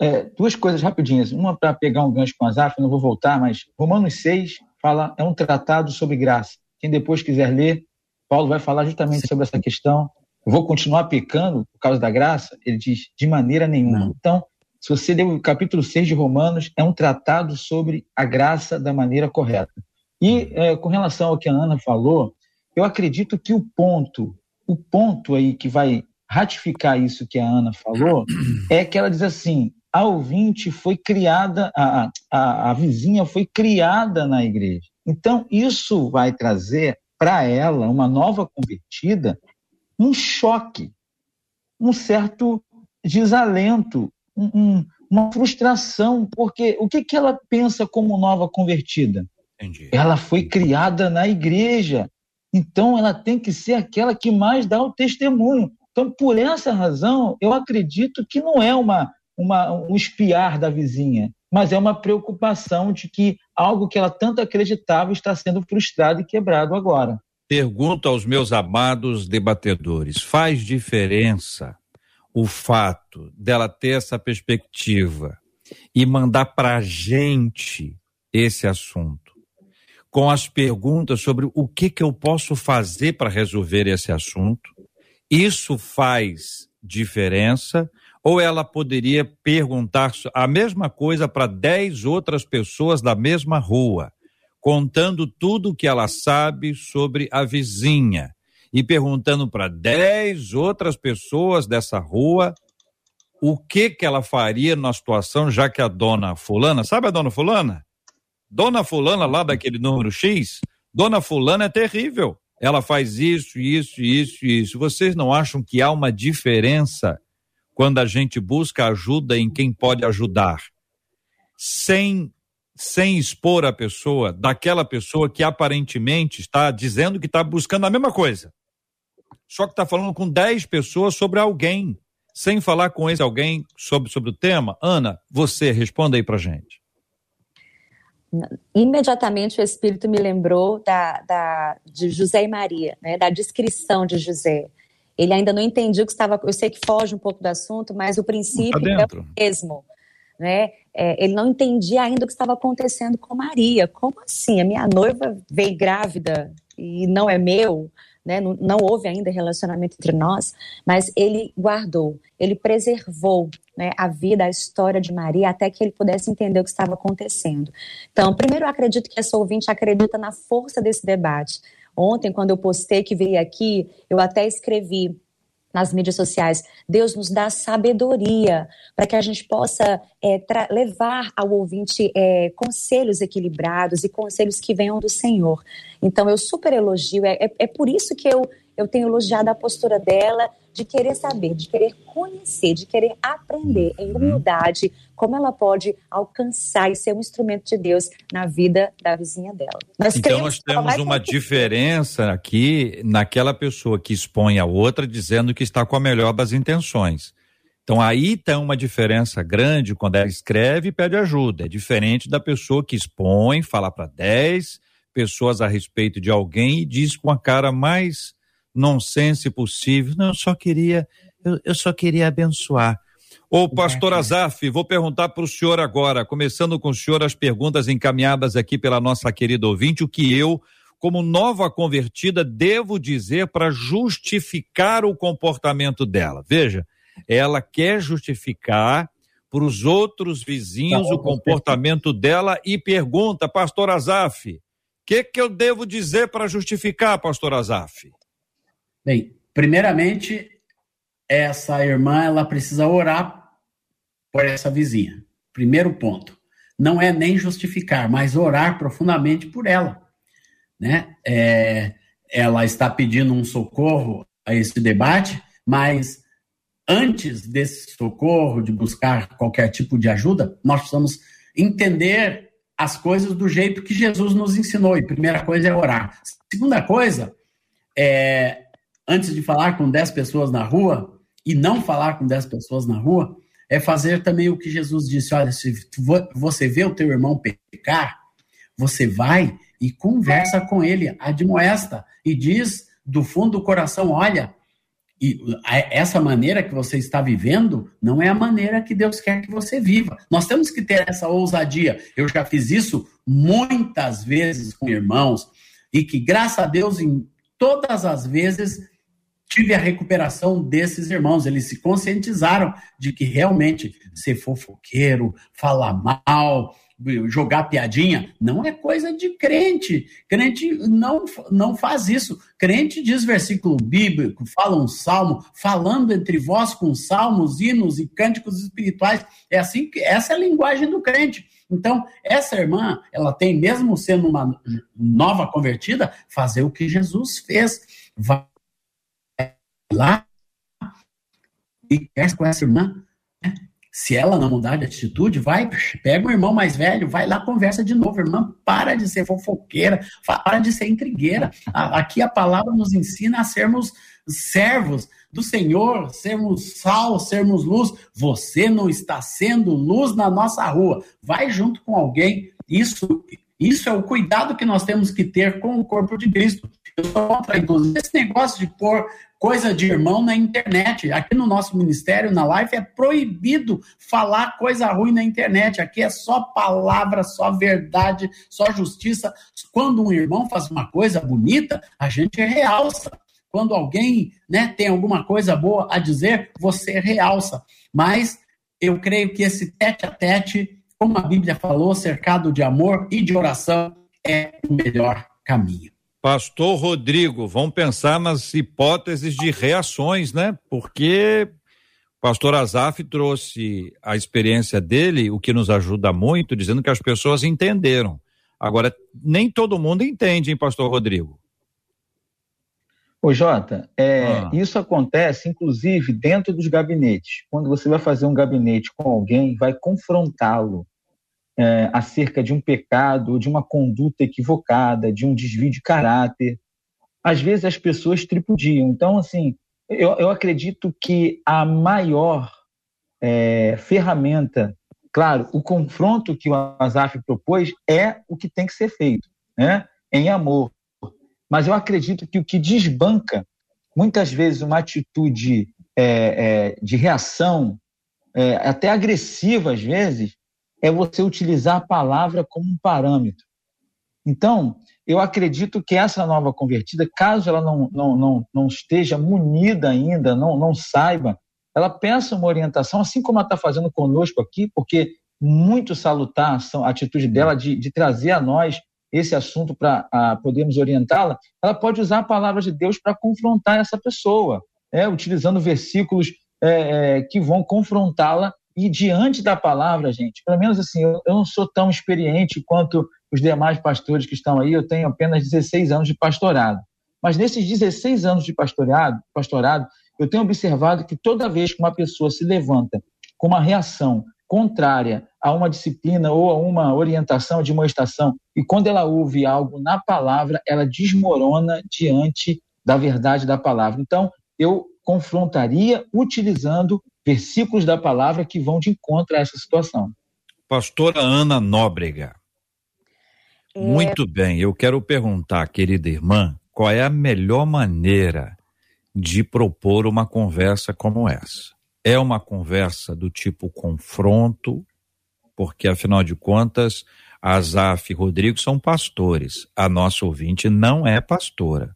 é, duas coisas rapidinhas. Uma para pegar um gancho com a Zaf, não vou voltar, mas Romanos 6 fala, é um tratado sobre graça. Quem depois quiser ler, Paulo vai falar justamente Sim. sobre essa questão. Eu vou continuar pecando por causa da graça? Ele diz, de maneira nenhuma. Não. Então, se você ler o capítulo 6 de Romanos, é um tratado sobre a graça da maneira correta. E é, com relação ao que a Ana falou, eu acredito que o ponto, o ponto aí que vai ratificar isso que a Ana falou, é que ela diz assim: a ouvinte foi criada, a, a, a vizinha foi criada na igreja. Então, isso vai trazer para ela, uma nova convertida, um choque, um certo desalento, um, uma frustração, porque o que, que ela pensa como nova convertida? Entendi. Ela foi criada na igreja, então ela tem que ser aquela que mais dá o testemunho. Então, por essa razão, eu acredito que não é uma, uma, um espiar da vizinha, mas é uma preocupação de que algo que ela tanto acreditava está sendo frustrado e quebrado agora. Pergunto aos meus amados debatedores: faz diferença o fato dela ter essa perspectiva e mandar para a gente esse assunto, com as perguntas sobre o que, que eu posso fazer para resolver esse assunto, isso faz diferença Ou ela poderia perguntar a mesma coisa para dez outras pessoas da mesma rua, contando tudo o que ela sabe sobre a vizinha e perguntando para dez outras pessoas dessa rua o que que ela faria na situação, já que a dona fulana, sabe a dona fulana? Dona fulana lá daquele número X, dona fulana é terrível. Ela faz isso, isso, isso, isso. Vocês não acham que há uma diferença quando a gente busca ajuda em quem pode ajudar, sem sem expor a pessoa daquela pessoa que aparentemente está dizendo que está buscando a mesma coisa, só que está falando com 10 pessoas sobre alguém, sem falar com esse alguém sobre, sobre o tema? Ana, você responda aí para gente. Imediatamente o Espírito me lembrou da, da, de José e Maria, né, da descrição de José. Ele ainda não entendia o que estava. Eu sei que foge um pouco do assunto, mas o princípio tá é o mesmo. Né? É, ele não entendia ainda o que estava acontecendo com Maria. Como assim? A minha noiva veio grávida e não é meu? Né? Não, não, houve ainda relacionamento entre nós, mas ele guardou, ele preservou né, a vida, a história de Maria, até que ele pudesse entender o que estava acontecendo. Então, primeiro, eu acredito que essa ouvinte acredita na força desse debate. Ontem, quando eu postei que veio aqui, eu até escrevi nas mídias sociais. Deus nos dá sabedoria para que a gente possa é, levar ao ouvinte é, conselhos equilibrados e conselhos que venham do Senhor. Então, eu super elogio, é, é, é por isso que eu, eu tenho elogiado a postura dela de querer saber, de querer conhecer, de querer aprender em uhum. humildade como ela pode alcançar e ser um instrumento de Deus na vida da vizinha dela. Nós então nós temos uma diferença aqui naquela pessoa que expõe a outra dizendo que está com a melhor das intenções. Então aí tem uma diferença grande quando ela escreve e pede ajuda. É diferente da pessoa que expõe, fala para 10 pessoas a respeito de alguém e diz com a cara mais nonsense possível. Não, eu só queria, eu, eu só queria abençoar. Ô, pastor Azaf, vou perguntar para o senhor agora, começando com o senhor as perguntas encaminhadas aqui pela nossa querida ouvinte, o que eu, como nova convertida, devo dizer para justificar o comportamento dela. Veja, ela quer justificar para os outros vizinhos tá o comportamento dela e pergunta, pastor Azaf, o que, que eu devo dizer para justificar, pastor Azaf? Bem, primeiramente, essa irmã ela precisa orar por essa vizinha. Primeiro ponto. Não é nem justificar, mas orar profundamente por ela. Né? É, ela está pedindo um socorro a esse debate, mas antes desse socorro, de buscar qualquer tipo de ajuda, nós precisamos entender as coisas do jeito que Jesus nos ensinou. E primeira coisa é orar. Segunda coisa é antes de falar com 10 pessoas na rua, e não falar com 10 pessoas na rua, é fazer também o que Jesus disse: olha, se você vê o teu irmão pecar, você vai e conversa com ele, admoesta, e diz do fundo do coração: olha, e essa maneira que você está vivendo não é a maneira que Deus quer que você viva. Nós temos que ter essa ousadia. Eu já fiz isso muitas vezes com irmãos, e que, graças a Deus, em todas as vezes tive a recuperação desses irmãos. Eles se conscientizaram de que realmente ser fofoqueiro, falar mal, jogar piadinha, não é coisa de crente. Crente não, não faz isso. Crente diz versículo bíblico, fala um salmo, falando entre vós com salmos, hinos e cânticos espirituais. É assim que essa é a linguagem do crente. Então, essa irmã, ela tem, mesmo sendo uma nova convertida, fazer o que Jesus fez. Vai lá e conversa com essa irmã. Né? Se ela não mudar de atitude, vai, pega o irmão mais velho, vai lá, conversa de novo. Irmã, para de ser fofoqueira, para de ser intrigueira. Aqui a palavra nos ensina a sermos servos do Senhor, sermos sal, sermos luz. Você não está sendo luz na nossa rua. Vai junto com alguém. Isso, isso é o cuidado que nós temos que ter com o corpo de Cristo. Eu sou contra, inclusive, esse negócio de pôr coisa de irmão na internet. Aqui no nosso ministério, na live, é proibido falar coisa ruim na internet. Aqui é só palavra, só verdade, só justiça. Quando um irmão faz uma coisa bonita, a gente realça. Quando alguém né, tem alguma coisa boa a dizer, você realça. Mas eu creio que esse tete a tete, como a Bíblia falou, cercado de amor e de oração, é o melhor caminho. Pastor Rodrigo, vamos pensar nas hipóteses de reações, né? Porque o pastor Azaf trouxe a experiência dele, o que nos ajuda muito, dizendo que as pessoas entenderam. Agora, nem todo mundo entende, hein, pastor Rodrigo? Ô, Jota, é, ah. isso acontece, inclusive, dentro dos gabinetes. Quando você vai fazer um gabinete com alguém, vai confrontá-lo é, acerca de um pecado, de uma conduta equivocada, de um desvio de caráter. Às vezes as pessoas tripudiam. Então, assim, eu, eu acredito que a maior é, ferramenta, claro, o confronto que o Azaf propôs é o que tem que ser feito, né? em amor. Mas eu acredito que o que desbanca, muitas vezes, uma atitude é, de reação, até agressiva às vezes, é você utilizar a palavra como um parâmetro. Então, eu acredito que essa nova convertida, caso ela não, não, não, não esteja munida ainda, não, não saiba, ela peça uma orientação, assim como ela está fazendo conosco aqui, porque muito salutar a atitude dela de, de trazer a nós esse assunto para podermos orientá-la, ela pode usar a palavra de Deus para confrontar essa pessoa, é, utilizando versículos é, é, que vão confrontá-la e diante da palavra, gente, pelo menos assim, eu, eu não sou tão experiente quanto os demais pastores que estão aí, eu tenho apenas 16 anos de pastorado. Mas nesses 16 anos de pastorado, pastorado, eu tenho observado que toda vez que uma pessoa se levanta com uma reação contrária a uma disciplina ou a uma orientação de uma estação, e quando ela ouve algo na palavra, ela desmorona diante da verdade da palavra. Então, eu confrontaria utilizando versículos da palavra que vão de encontro a essa situação. Pastora Ana Nóbrega. É... Muito bem, eu quero perguntar, querida irmã, qual é a melhor maneira de propor uma conversa como essa? É uma conversa do tipo confronto, porque afinal de contas, Azaf e Rodrigo são pastores. A nossa ouvinte não é pastora.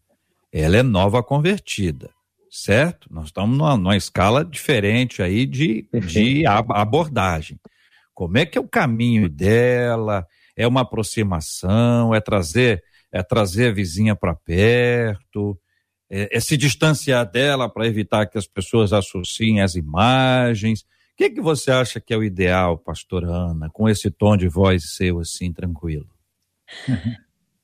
Ela é nova convertida certo? Nós estamos numa, numa escala diferente aí de, de abordagem. Como é que é o caminho dela? É uma aproximação? É trazer é trazer a vizinha para perto? É, é, se distanciar dela para evitar que as pessoas associem as imagens? O que, que você acha que é o ideal, pastor Ana, com esse tom de voz seu assim, tranquilo?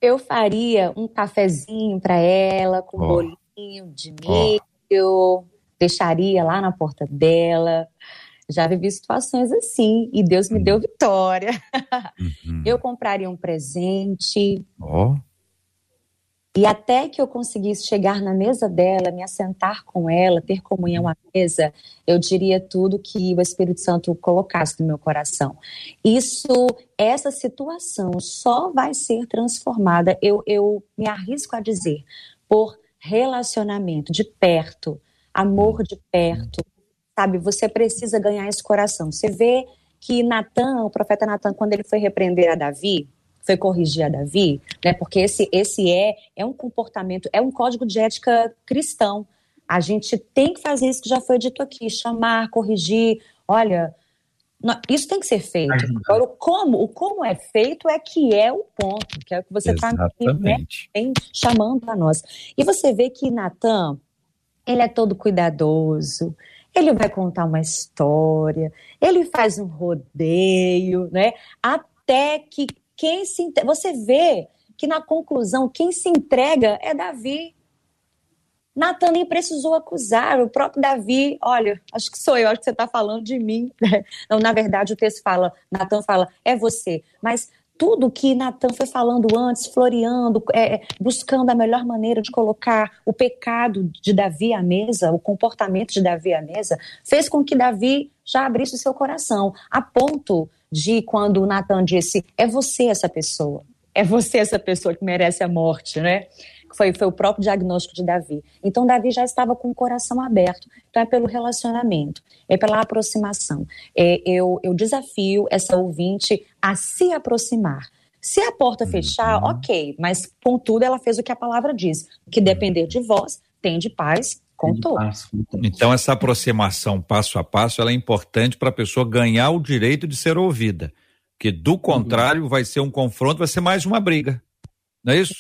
Eu faria um cafezinho para ela, com oh. bolinho de milho, eu deixaria lá na porta dela. Já vivi situações assim e Deus me deu uhum. vitória. Uhum. Eu compraria um presente. Oh. E até que eu conseguisse chegar na mesa dela, me assentar com ela, ter comunhão à mesa, eu diria tudo que o Espírito Santo colocasse no meu coração. Isso, essa situação só vai ser transformada, eu, eu me arrisco a dizer, por relacionamento de perto, amor de perto, sabe? Você precisa ganhar esse coração. Você vê que Natan, o profeta Natan, quando ele foi repreender a Davi, foi corrigir a Davi, né? Porque esse esse é é um comportamento, é um código de ética cristão. A gente tem que fazer isso que já foi dito aqui, chamar, corrigir. Olha, isso tem que ser feito. Agora, o como, o como é feito é que é o ponto, que é o que você está né, chamando a nós. E você vê que Natan, ele é todo cuidadoso, ele vai contar uma história, ele faz um rodeio, né? Até que quem se. Você vê que na conclusão, quem se entrega é Davi. Natan nem precisou acusar, o próprio Davi, olha, acho que sou eu, acho que você está falando de mim. Não, na verdade, o texto fala, Natan fala, é você. Mas tudo que Natan foi falando antes, floreando, é, buscando a melhor maneira de colocar o pecado de Davi à mesa, o comportamento de Davi à mesa, fez com que Davi já abrisse o seu coração, a ponto de quando Natan disse: É você essa pessoa, é você essa pessoa que merece a morte, né? Foi, foi o próprio diagnóstico de Davi. Então, Davi já estava com o coração aberto. Então, é pelo relacionamento, é pela aproximação. É, eu, eu desafio essa ouvinte a se aproximar. Se a porta fechar, uhum. ok, mas contudo ela fez o que a palavra diz. Que depender de vós, tem de paz com todos. Então essa aproximação passo a passo ela é importante para a pessoa ganhar o direito de ser ouvida, porque do contrário vai ser um confronto, vai ser mais uma briga. Não é isso?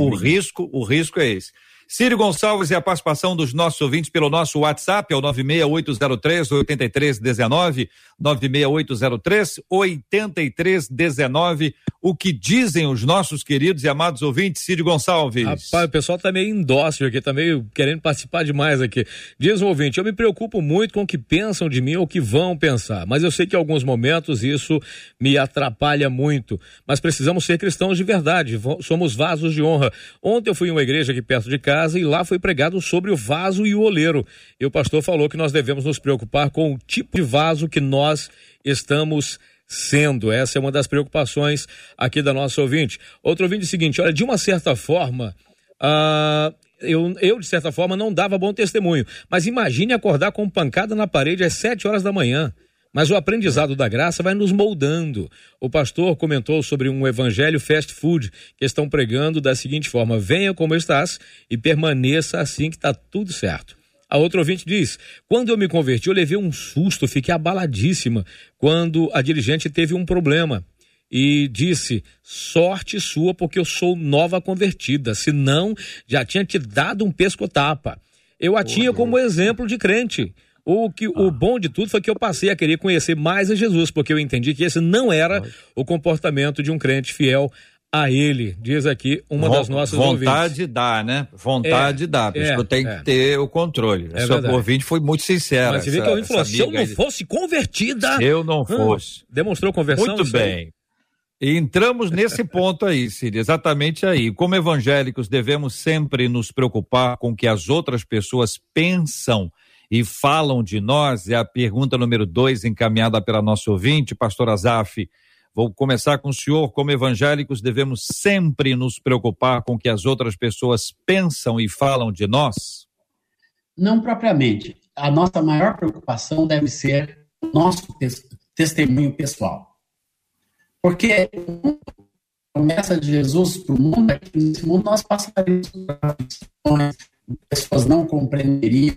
O, o risco, o risco é esse. Círio Gonçalves e a participação dos nossos ouvintes pelo nosso WhatsApp, é o 96803-8319, 96803-8319. O que dizem os nossos queridos e amados ouvintes, Círio Gonçalves? Rapaz, o pessoal tá meio indócil aqui, tá meio querendo participar demais aqui. Diz o ouvinte, eu me preocupo muito com o que pensam de mim ou o que vão pensar, mas eu sei que em alguns momentos isso me atrapalha muito. Mas precisamos ser cristãos de verdade, somos vasos de honra. Ontem eu fui em uma igreja aqui perto de casa, casa e lá foi pregado sobre o vaso e o oleiro. E o pastor falou que nós devemos nos preocupar com o tipo de vaso que nós estamos sendo. Essa é uma das preocupações aqui da nossa ouvinte. Outro ouvinte é o seguinte: olha, de uma certa forma. Uh, eu, eu, de certa forma, não dava bom testemunho. Mas imagine acordar com pancada na parede às sete horas da manhã. Mas o aprendizado da graça vai nos moldando. O pastor comentou sobre um evangelho fast food que estão pregando da seguinte forma: venha como estás e permaneça assim que está tudo certo. A outra ouvinte diz: Quando eu me converti, eu levei um susto, fiquei abaladíssima quando a dirigente teve um problema e disse: sorte sua, porque eu sou nova convertida, senão já tinha te dado um pesco-tapa. Eu a tinha como exemplo de crente. O, que, ah. o bom de tudo foi que eu passei a querer conhecer mais a Jesus, porque eu entendi que esse não era o comportamento de um crente fiel a ele, diz aqui uma das nossas Vontade ouvintes. dá, né? Vontade é, dá. É, tem é. que ter o controle. É Essa ouvinte foi muito sincera. Mas você vê que ouvinte falou, se eu não fosse convertida... Se eu não fosse. demonstrou conversão? Muito bem. E entramos nesse ponto aí, Cid, exatamente aí. Como evangélicos, devemos sempre nos preocupar com o que as outras pessoas pensam e falam de nós, é a pergunta número dois, encaminhada pela nossa ouvinte, pastor Azaf. Vou começar com o senhor. Como evangélicos, devemos sempre nos preocupar com o que as outras pessoas pensam e falam de nós? Não propriamente. A nossa maior preocupação deve ser o nosso testemunho pessoal. Porque a promessa de Jesus para o mundo é que nesse mundo nós passaríamos por pessoas não compreenderiam,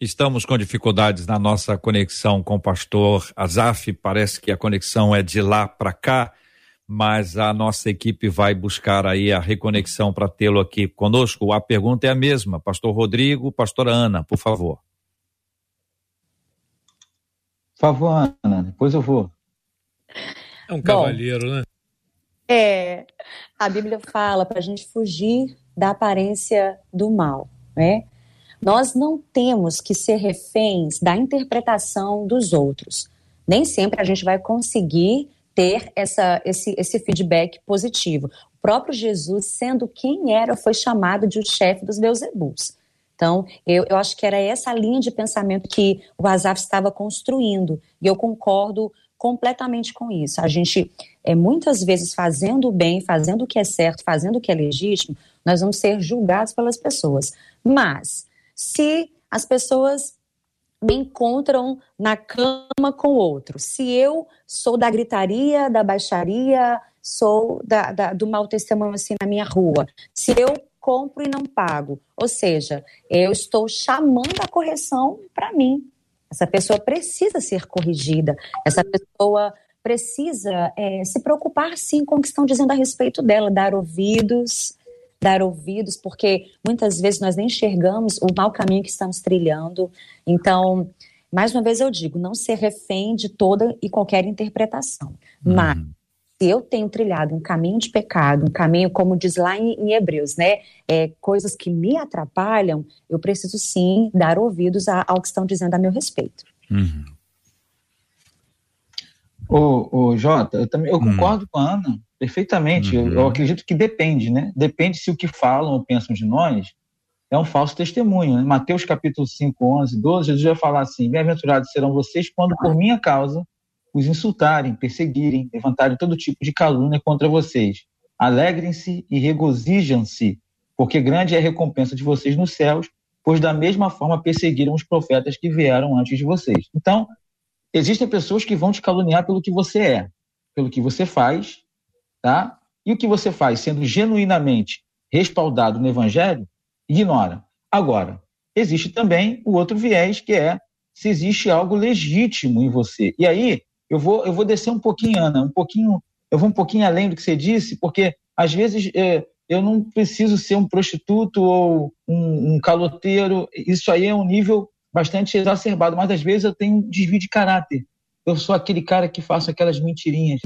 Estamos com dificuldades na nossa conexão com o pastor Azaf. Parece que a conexão é de lá para cá, mas a nossa equipe vai buscar aí a reconexão para tê-lo aqui conosco. A pergunta é a mesma. Pastor Rodrigo, pastora Ana, por favor. Por favor, Ana, depois eu vou. É um cavalheiro, Bom, né? É, a Bíblia fala para a gente fugir da aparência do mal né? Nós não temos que ser reféns da interpretação dos outros. Nem sempre a gente vai conseguir ter essa, esse, esse feedback positivo. O próprio Jesus, sendo quem era, foi chamado de o chefe dos Beuzebus. Então, eu, eu acho que era essa linha de pensamento que o Azaf estava construindo. E eu concordo completamente com isso. A gente, é, muitas vezes, fazendo o bem, fazendo o que é certo, fazendo o que é legítimo, nós vamos ser julgados pelas pessoas. Mas, se as pessoas me encontram na cama com outro, se eu sou da gritaria, da baixaria, sou da, da, do mau testemunho assim na minha rua, se eu compro e não pago, ou seja, eu estou chamando a correção para mim. Essa pessoa precisa ser corrigida, essa pessoa precisa é, se preocupar sim com o que estão dizendo a respeito dela, dar ouvidos, dar ouvidos, porque muitas vezes nós nem enxergamos o mau caminho que estamos trilhando. Então, mais uma vez eu digo, não ser refém de toda e qualquer interpretação. Uhum. Mas se eu tenho trilhado um caminho de pecado, um caminho, como diz lá em, em Hebreus, né? É, coisas que me atrapalham, eu preciso sim dar ouvidos a, ao que estão dizendo a meu respeito. Uhum. Ô, ô, Jota, eu também eu hum. concordo com a Ana perfeitamente. Uhum. Eu, eu, acredito que depende, né? Depende se o que falam ou pensam de nós é um falso testemunho. Né? Mateus capítulo 5, 11, 12, Jesus vai falar assim: Bem-aventurados serão vocês quando por minha causa os insultarem, perseguirem, levantarem todo tipo de calúnia contra vocês. Alegrem-se e regozijam-se, porque grande é a recompensa de vocês nos céus, pois da mesma forma perseguiram os profetas que vieram antes de vocês. Então, existem pessoas que vão te caluniar pelo que você é, pelo que você faz, tá? E o que você faz, sendo genuinamente respaldado no Evangelho, ignora. Agora, existe também o outro viés, que é se existe algo legítimo em você. E aí, eu vou, eu vou descer um pouquinho, Ana, um pouquinho, eu vou um pouquinho além do que você disse, porque às vezes é, eu não preciso ser um prostituto ou um, um caloteiro, isso aí é um nível bastante exacerbado, mas às vezes eu tenho um desvio de caráter. Eu sou aquele cara que faço aquelas mentirinhas,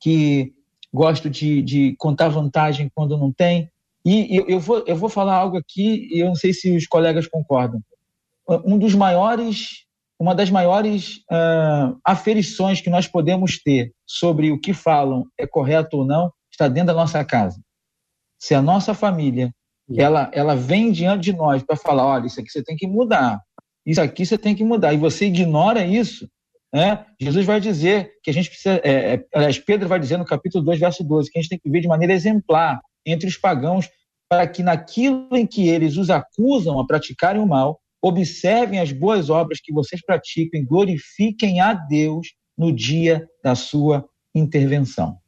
que gosto de, de contar vantagem quando não tem. E eu, eu, vou, eu vou falar algo aqui, e eu não sei se os colegas concordam. Um dos maiores, uma das maiores uh, aferições que nós podemos ter sobre o que falam é correto ou não, está dentro da nossa casa. Se a nossa família ela, ela vem diante de nós para falar, olha, isso aqui você tem que mudar, isso aqui você tem que mudar, e você ignora isso, né? Jesus vai dizer que a gente precisa, é, é, aliás, Pedro vai dizer no capítulo 2, verso 12, que a gente tem que viver de maneira exemplar entre os pagãos, para que naquilo em que eles os acusam a praticarem o mal, observem as boas obras que vocês praticam e glorifiquem a Deus no dia da sua intervenção.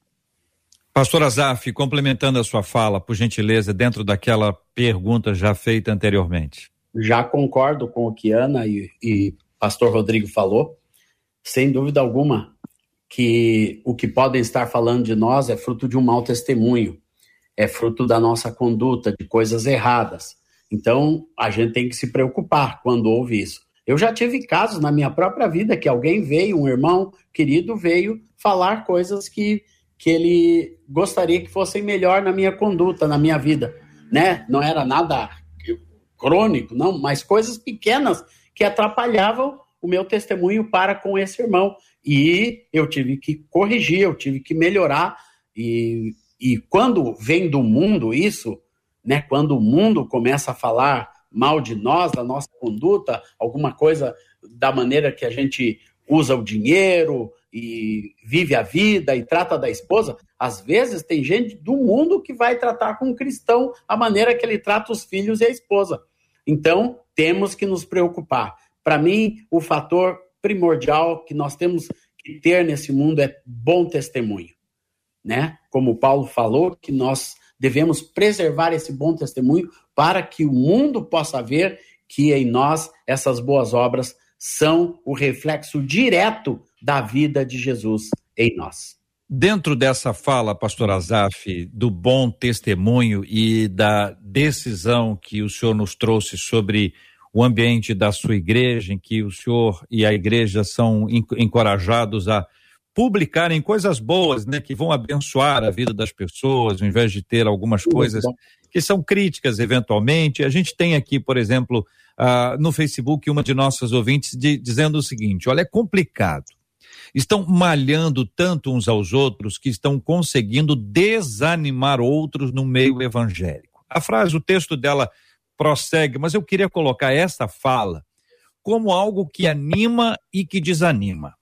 Pastor Azaf, complementando a sua fala, por gentileza, dentro daquela pergunta já feita anteriormente. Já concordo com o que Ana e, e pastor Rodrigo falou. Sem dúvida alguma que o que podem estar falando de nós é fruto de um mau testemunho, é fruto da nossa conduta, de coisas erradas. Então, a gente tem que se preocupar quando ouve isso. Eu já tive casos na minha própria vida que alguém veio, um irmão querido veio falar coisas que que ele gostaria que fossem melhor na minha conduta, na minha vida, né? Não era nada crônico, não, mas coisas pequenas que atrapalhavam o meu testemunho para com esse irmão. E eu tive que corrigir, eu tive que melhorar. E, e quando vem do mundo isso, né? Quando o mundo começa a falar mal de nós, da nossa conduta, alguma coisa da maneira que a gente usa o dinheiro, e vive a vida e trata da esposa, às vezes tem gente do mundo que vai tratar com um cristão a maneira que ele trata os filhos e a esposa. Então, temos que nos preocupar. Para mim, o fator primordial que nós temos que ter nesse mundo é bom testemunho, né? Como Paulo falou, que nós devemos preservar esse bom testemunho para que o mundo possa ver que em nós essas boas obras são o reflexo direto da vida de Jesus em nós. Dentro dessa fala, pastor Azaf, do bom testemunho e da decisão que o senhor nos trouxe sobre o ambiente da sua igreja, em que o senhor e a igreja são encorajados a publicarem coisas boas, né, que vão abençoar a vida das pessoas, ao invés de ter algumas coisas que são críticas eventualmente. A gente tem aqui, por exemplo, uh, no Facebook uma de nossas ouvintes de, dizendo o seguinte: olha, é complicado. Estão malhando tanto uns aos outros que estão conseguindo desanimar outros no meio evangélico. A frase, o texto dela prossegue, mas eu queria colocar essa fala como algo que anima e que desanima.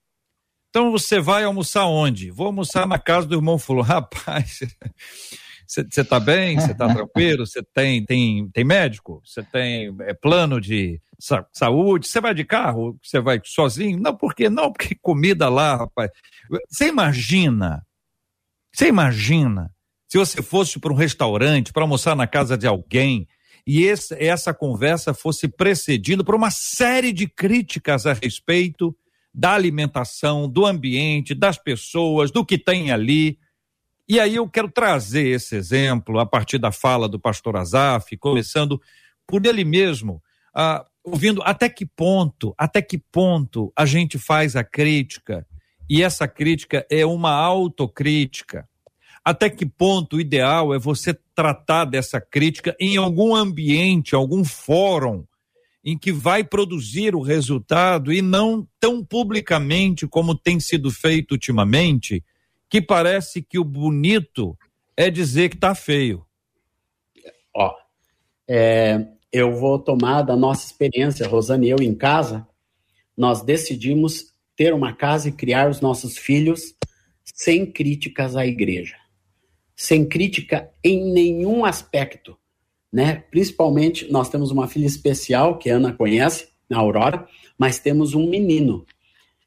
Então você vai almoçar onde? Vou almoçar na casa do irmão fulano. Rapaz, você está bem? Você está tranquilo? Você tem, tem, tem médico? Você tem é, plano de sa saúde? Você vai de carro? Você vai sozinho? Não, por quê? Não, porque comida lá, rapaz. Você imagina, você imagina se você fosse para um restaurante, para almoçar na casa de alguém, e esse, essa conversa fosse precedida por uma série de críticas a respeito da alimentação, do ambiente, das pessoas, do que tem ali. E aí eu quero trazer esse exemplo a partir da fala do pastor Azaf, começando por ele mesmo, ah, ouvindo até que ponto, até que ponto a gente faz a crítica e essa crítica é uma autocrítica. Até que ponto o ideal é você tratar dessa crítica em algum ambiente, algum fórum em que vai produzir o resultado e não tão publicamente como tem sido feito ultimamente, que parece que o bonito é dizer que está feio. Ó, é, eu vou tomar da nossa experiência, Rosane e eu em casa, nós decidimos ter uma casa e criar os nossos filhos sem críticas à igreja. Sem crítica em nenhum aspecto, né? Principalmente, nós temos uma filha especial, que a Ana conhece, a Aurora, mas temos um menino,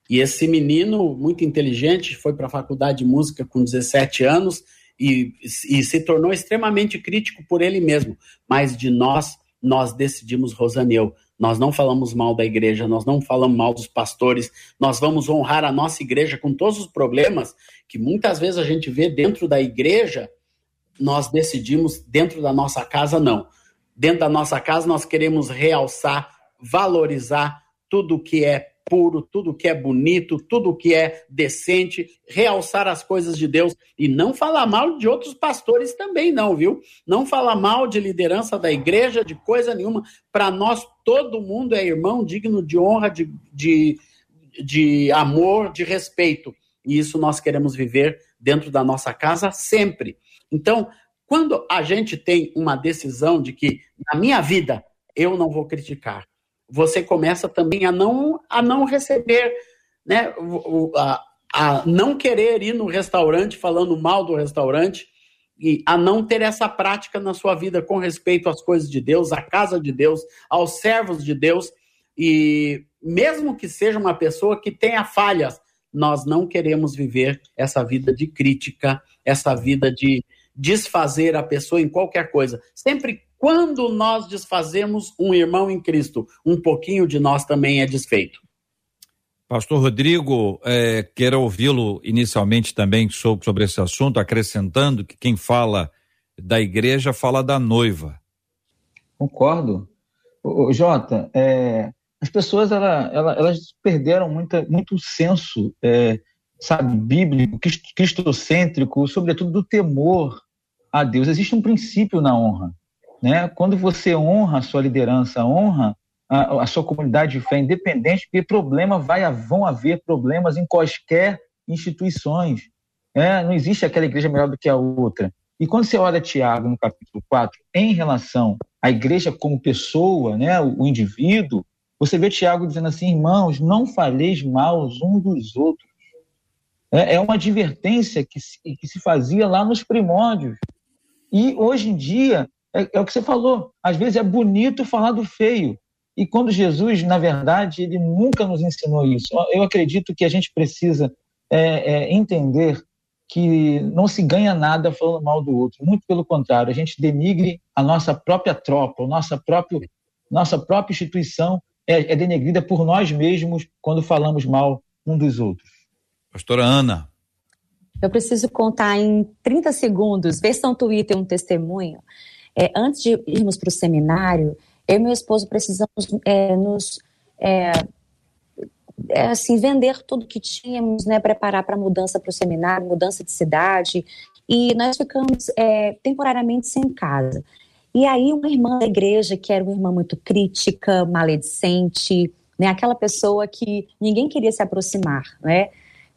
e esse menino, muito inteligente, foi para a faculdade de música com 17 anos e, e se tornou extremamente crítico por ele mesmo. Mas de nós, nós decidimos, Rosaneu, nós não falamos mal da igreja, nós não falamos mal dos pastores, nós vamos honrar a nossa igreja com todos os problemas que muitas vezes a gente vê dentro da igreja, nós decidimos dentro da nossa casa não. Dentro da nossa casa nós queremos realçar, valorizar tudo que é puro, tudo que é bonito, tudo que é decente, realçar as coisas de Deus e não falar mal de outros pastores também, não, viu? Não falar mal de liderança da igreja, de coisa nenhuma. Para nós, todo mundo é irmão, digno de honra, de, de, de amor, de respeito. E isso nós queremos viver dentro da nossa casa sempre. Então, quando a gente tem uma decisão de que na minha vida eu não vou criticar, você começa também a não, a não receber, né, a, a não querer ir no restaurante falando mal do restaurante e a não ter essa prática na sua vida com respeito às coisas de Deus, à casa de Deus, aos servos de Deus. E mesmo que seja uma pessoa que tenha falhas, nós não queremos viver essa vida de crítica, essa vida de desfazer a pessoa em qualquer coisa. Sempre quando nós desfazemos um irmão em Cristo, um pouquinho de nós também é desfeito. Pastor Rodrigo, é, quero ouvi-lo inicialmente também sobre, sobre esse assunto, acrescentando que quem fala da igreja fala da noiva. Concordo. O, Jota, é, as pessoas ela, ela, elas perderam muita, muito senso, é, sabe, bíblico, cristocêntrico, sobretudo do temor a Deus. Existe um princípio na honra. Né? Quando você honra a sua liderança, honra a, a sua comunidade de fé independente, porque problema vai, vão haver problemas em quaisquer instituições. Né? Não existe aquela igreja melhor do que a outra. E quando você olha Tiago no capítulo 4, em relação à igreja como pessoa, né, o, o indivíduo, você vê Tiago dizendo assim, irmãos, não faleis mal uns dos outros. É, é uma advertência que se, que se fazia lá nos primórdios. E hoje em dia é, é o que você falou. Às vezes é bonito falar do feio. E quando Jesus, na verdade, ele nunca nos ensinou isso. Eu acredito que a gente precisa é, é, entender que não se ganha nada falando mal do outro. Muito pelo contrário, a gente denigre a nossa própria tropa, a nossa própria, nossa própria instituição é, é denegrida por nós mesmos quando falamos mal um dos outros. Pastora Ana. Eu preciso contar em 30 segundos, versão Twitter um testemunho é, antes de irmos para o seminário, eu e meu esposo precisamos é, nos é, é, assim vender tudo que tínhamos, né, preparar para mudança para o seminário, mudança de cidade, e nós ficamos é, temporariamente sem casa. E aí uma irmã da igreja que era uma irmã muito crítica, maledicente, né, aquela pessoa que ninguém queria se aproximar, né?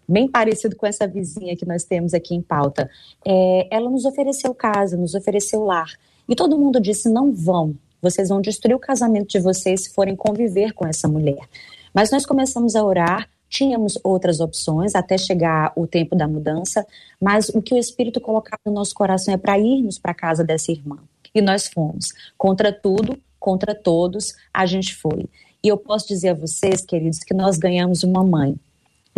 Bem parecido com essa vizinha que nós temos aqui em pauta. É, ela nos ofereceu casa, nos ofereceu lar. E todo mundo disse: não vão, vocês vão destruir o casamento de vocês se forem conviver com essa mulher. Mas nós começamos a orar, tínhamos outras opções até chegar o tempo da mudança, mas o que o Espírito colocava no nosso coração é para irmos para a casa dessa irmã. E nós fomos. Contra tudo, contra todos, a gente foi. E eu posso dizer a vocês, queridos, que nós ganhamos uma mãe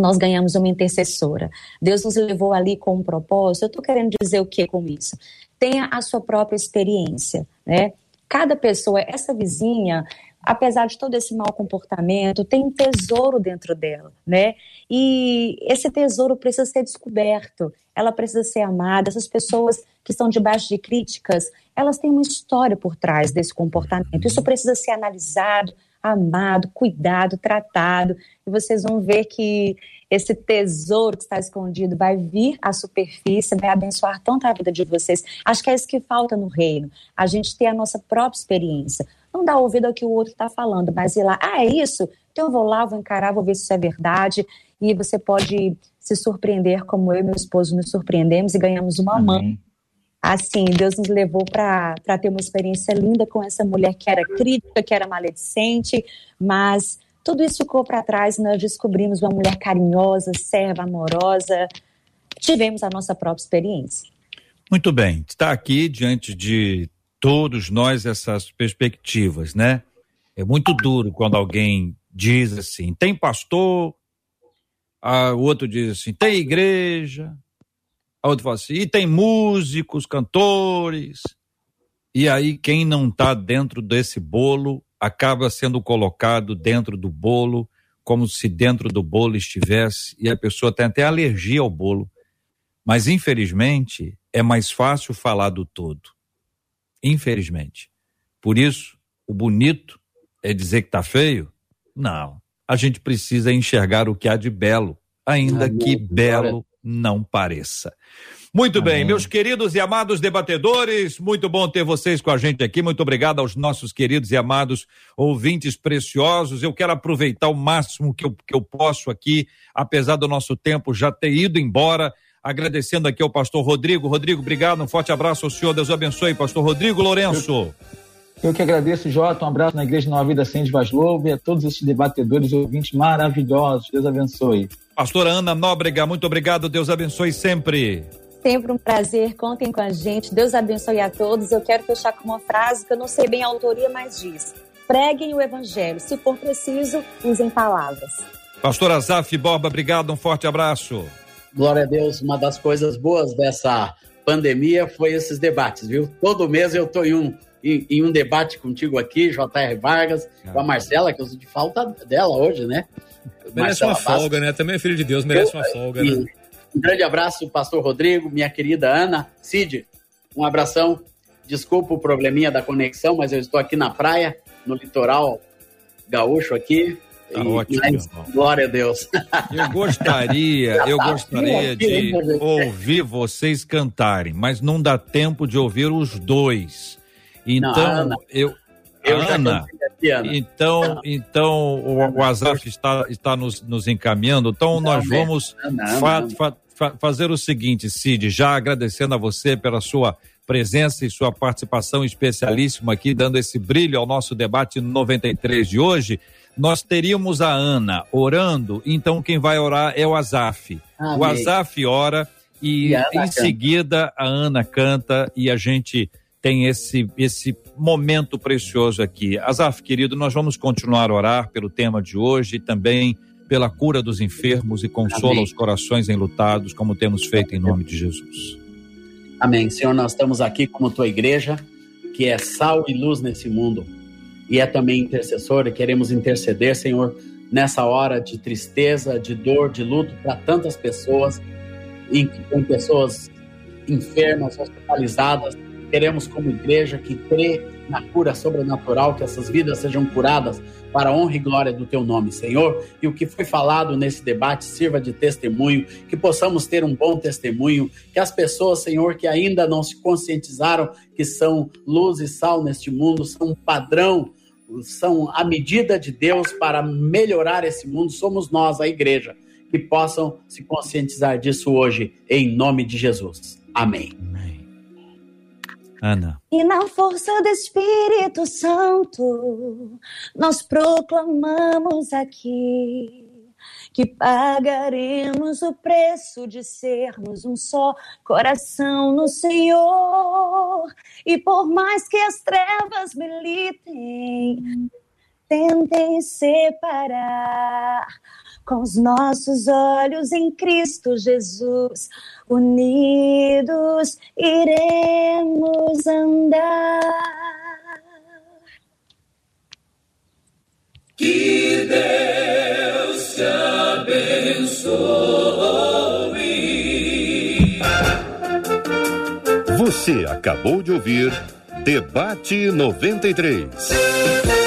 nós ganhamos uma intercessora. Deus nos levou ali com um propósito. Eu estou querendo dizer o que com isso? tenha a sua própria experiência, né? Cada pessoa, essa vizinha, apesar de todo esse mau comportamento, tem um tesouro dentro dela, né? E esse tesouro precisa ser descoberto, ela precisa ser amada. Essas pessoas que estão debaixo de críticas, elas têm uma história por trás desse comportamento. Isso precisa ser analisado, amado, cuidado, tratado. E vocês vão ver que esse tesouro que está escondido vai vir à superfície, vai abençoar tanto a vida de vocês. Acho que é isso que falta no reino, a gente ter a nossa própria experiência. Não dar ouvido ao que o outro está falando, mas ir lá, ah, é isso? Então eu vou lá, vou encarar, vou ver se isso é verdade. E você pode se surpreender como eu e meu esposo nos surpreendemos e ganhamos uma Amém. mãe. Assim, Deus nos levou para ter uma experiência linda com essa mulher que era crítica, que era maledicente, mas tudo isso ficou para trás e nós descobrimos uma mulher carinhosa, serva, amorosa. Tivemos a nossa própria experiência. Muito bem, está aqui diante de todos nós essas perspectivas, né? É muito duro quando alguém diz assim: tem pastor, ah, o outro diz assim: tem igreja, A outra fala assim, e tem músicos, cantores. E aí, quem não está dentro desse bolo acaba sendo colocado dentro do bolo, como se dentro do bolo estivesse, e a pessoa tem até alergia ao bolo. Mas, infelizmente, é mais fácil falar do todo. Infelizmente. Por isso, o bonito é dizer que está feio? Não. A gente precisa enxergar o que há de belo, ainda que belo não pareça. Muito bem, meus queridos e amados debatedores, muito bom ter vocês com a gente aqui. Muito obrigado aos nossos queridos e amados ouvintes preciosos. Eu quero aproveitar o máximo que eu, que eu posso aqui, apesar do nosso tempo já ter ido embora. Agradecendo aqui ao pastor Rodrigo. Rodrigo, obrigado. Um forte abraço ao senhor. Deus abençoe. Pastor Rodrigo Lourenço. Eu, eu que agradeço, Jota. Um abraço na Igreja Nova Vida Sende Vaslouva e a todos esses debatedores e ouvintes maravilhosos. Deus abençoe. Pastora Ana Nóbrega, muito obrigado. Deus abençoe sempre. Sempre um prazer, contem com a gente. Deus abençoe a todos. Eu quero fechar com uma frase que eu não sei bem a autoria, mas diz: preguem o evangelho. Se for preciso, usem palavras. Pastor Azaf Borba, obrigado, um forte abraço. Glória a Deus, uma das coisas boas dessa pandemia foi esses debates, viu? Todo mês eu estou em um, em, em, um debate contigo aqui, J.R. Vargas, ah. com a Marcela, que eu sinto falta dela hoje, né? Merece Marcela uma folga, né? Também é filho de Deus, merece eu, uma folga, e, né? Um grande abraço, pastor Rodrigo, minha querida Ana, Cid, um abração. Desculpa o probleminha da conexão, mas eu estou aqui na praia, no litoral gaúcho aqui. Tá e, ótimo, mas, glória a Deus. Eu gostaria, eu tá gostaria de ouvir vocês cantarem, mas não dá tempo de ouvir os dois. Então, não, Ana, eu, eu Ana, então, então o, o Azaf está, está nos, nos encaminhando. Então, não, nós vamos não, fa, fa, fa, fazer o seguinte, Cid, já agradecendo a você pela sua presença e sua participação especialíssima aqui, dando esse brilho ao nosso debate 93 de hoje. Nós teríamos a Ana orando, então quem vai orar é o Azaf. Amém. O Azaf ora e, e em canta. seguida a Ana canta e a gente tem esse, esse momento precioso aqui. Azaf, querido, nós vamos continuar a orar pelo tema de hoje e também pela cura dos enfermos e consola Amém. os corações enlutados, como temos feito em nome de Jesus. Amém. Senhor, nós estamos aqui como tua igreja, que é sal e luz nesse mundo, e é também intercessora, queremos interceder, Senhor, nessa hora de tristeza, de dor, de luto para tantas pessoas, e tem pessoas enfermas, hospitalizadas, Queremos, como igreja, que crê na cura sobrenatural, que essas vidas sejam curadas para a honra e glória do teu nome, Senhor. E o que foi falado nesse debate sirva de testemunho, que possamos ter um bom testemunho, que as pessoas, Senhor, que ainda não se conscientizaram que são luz e sal neste mundo, são um padrão, são a medida de Deus para melhorar esse mundo, somos nós, a igreja, que possam se conscientizar disso hoje, em nome de Jesus. Amém. Ana. E na força do Espírito Santo, nós proclamamos aqui que pagaremos o preço de sermos um só coração no Senhor. E por mais que as trevas militem, tentem separar com os nossos olhos em Cristo Jesus, unidos iremos andar. Que Deus te abençoe. Você acabou de ouvir Debate 93.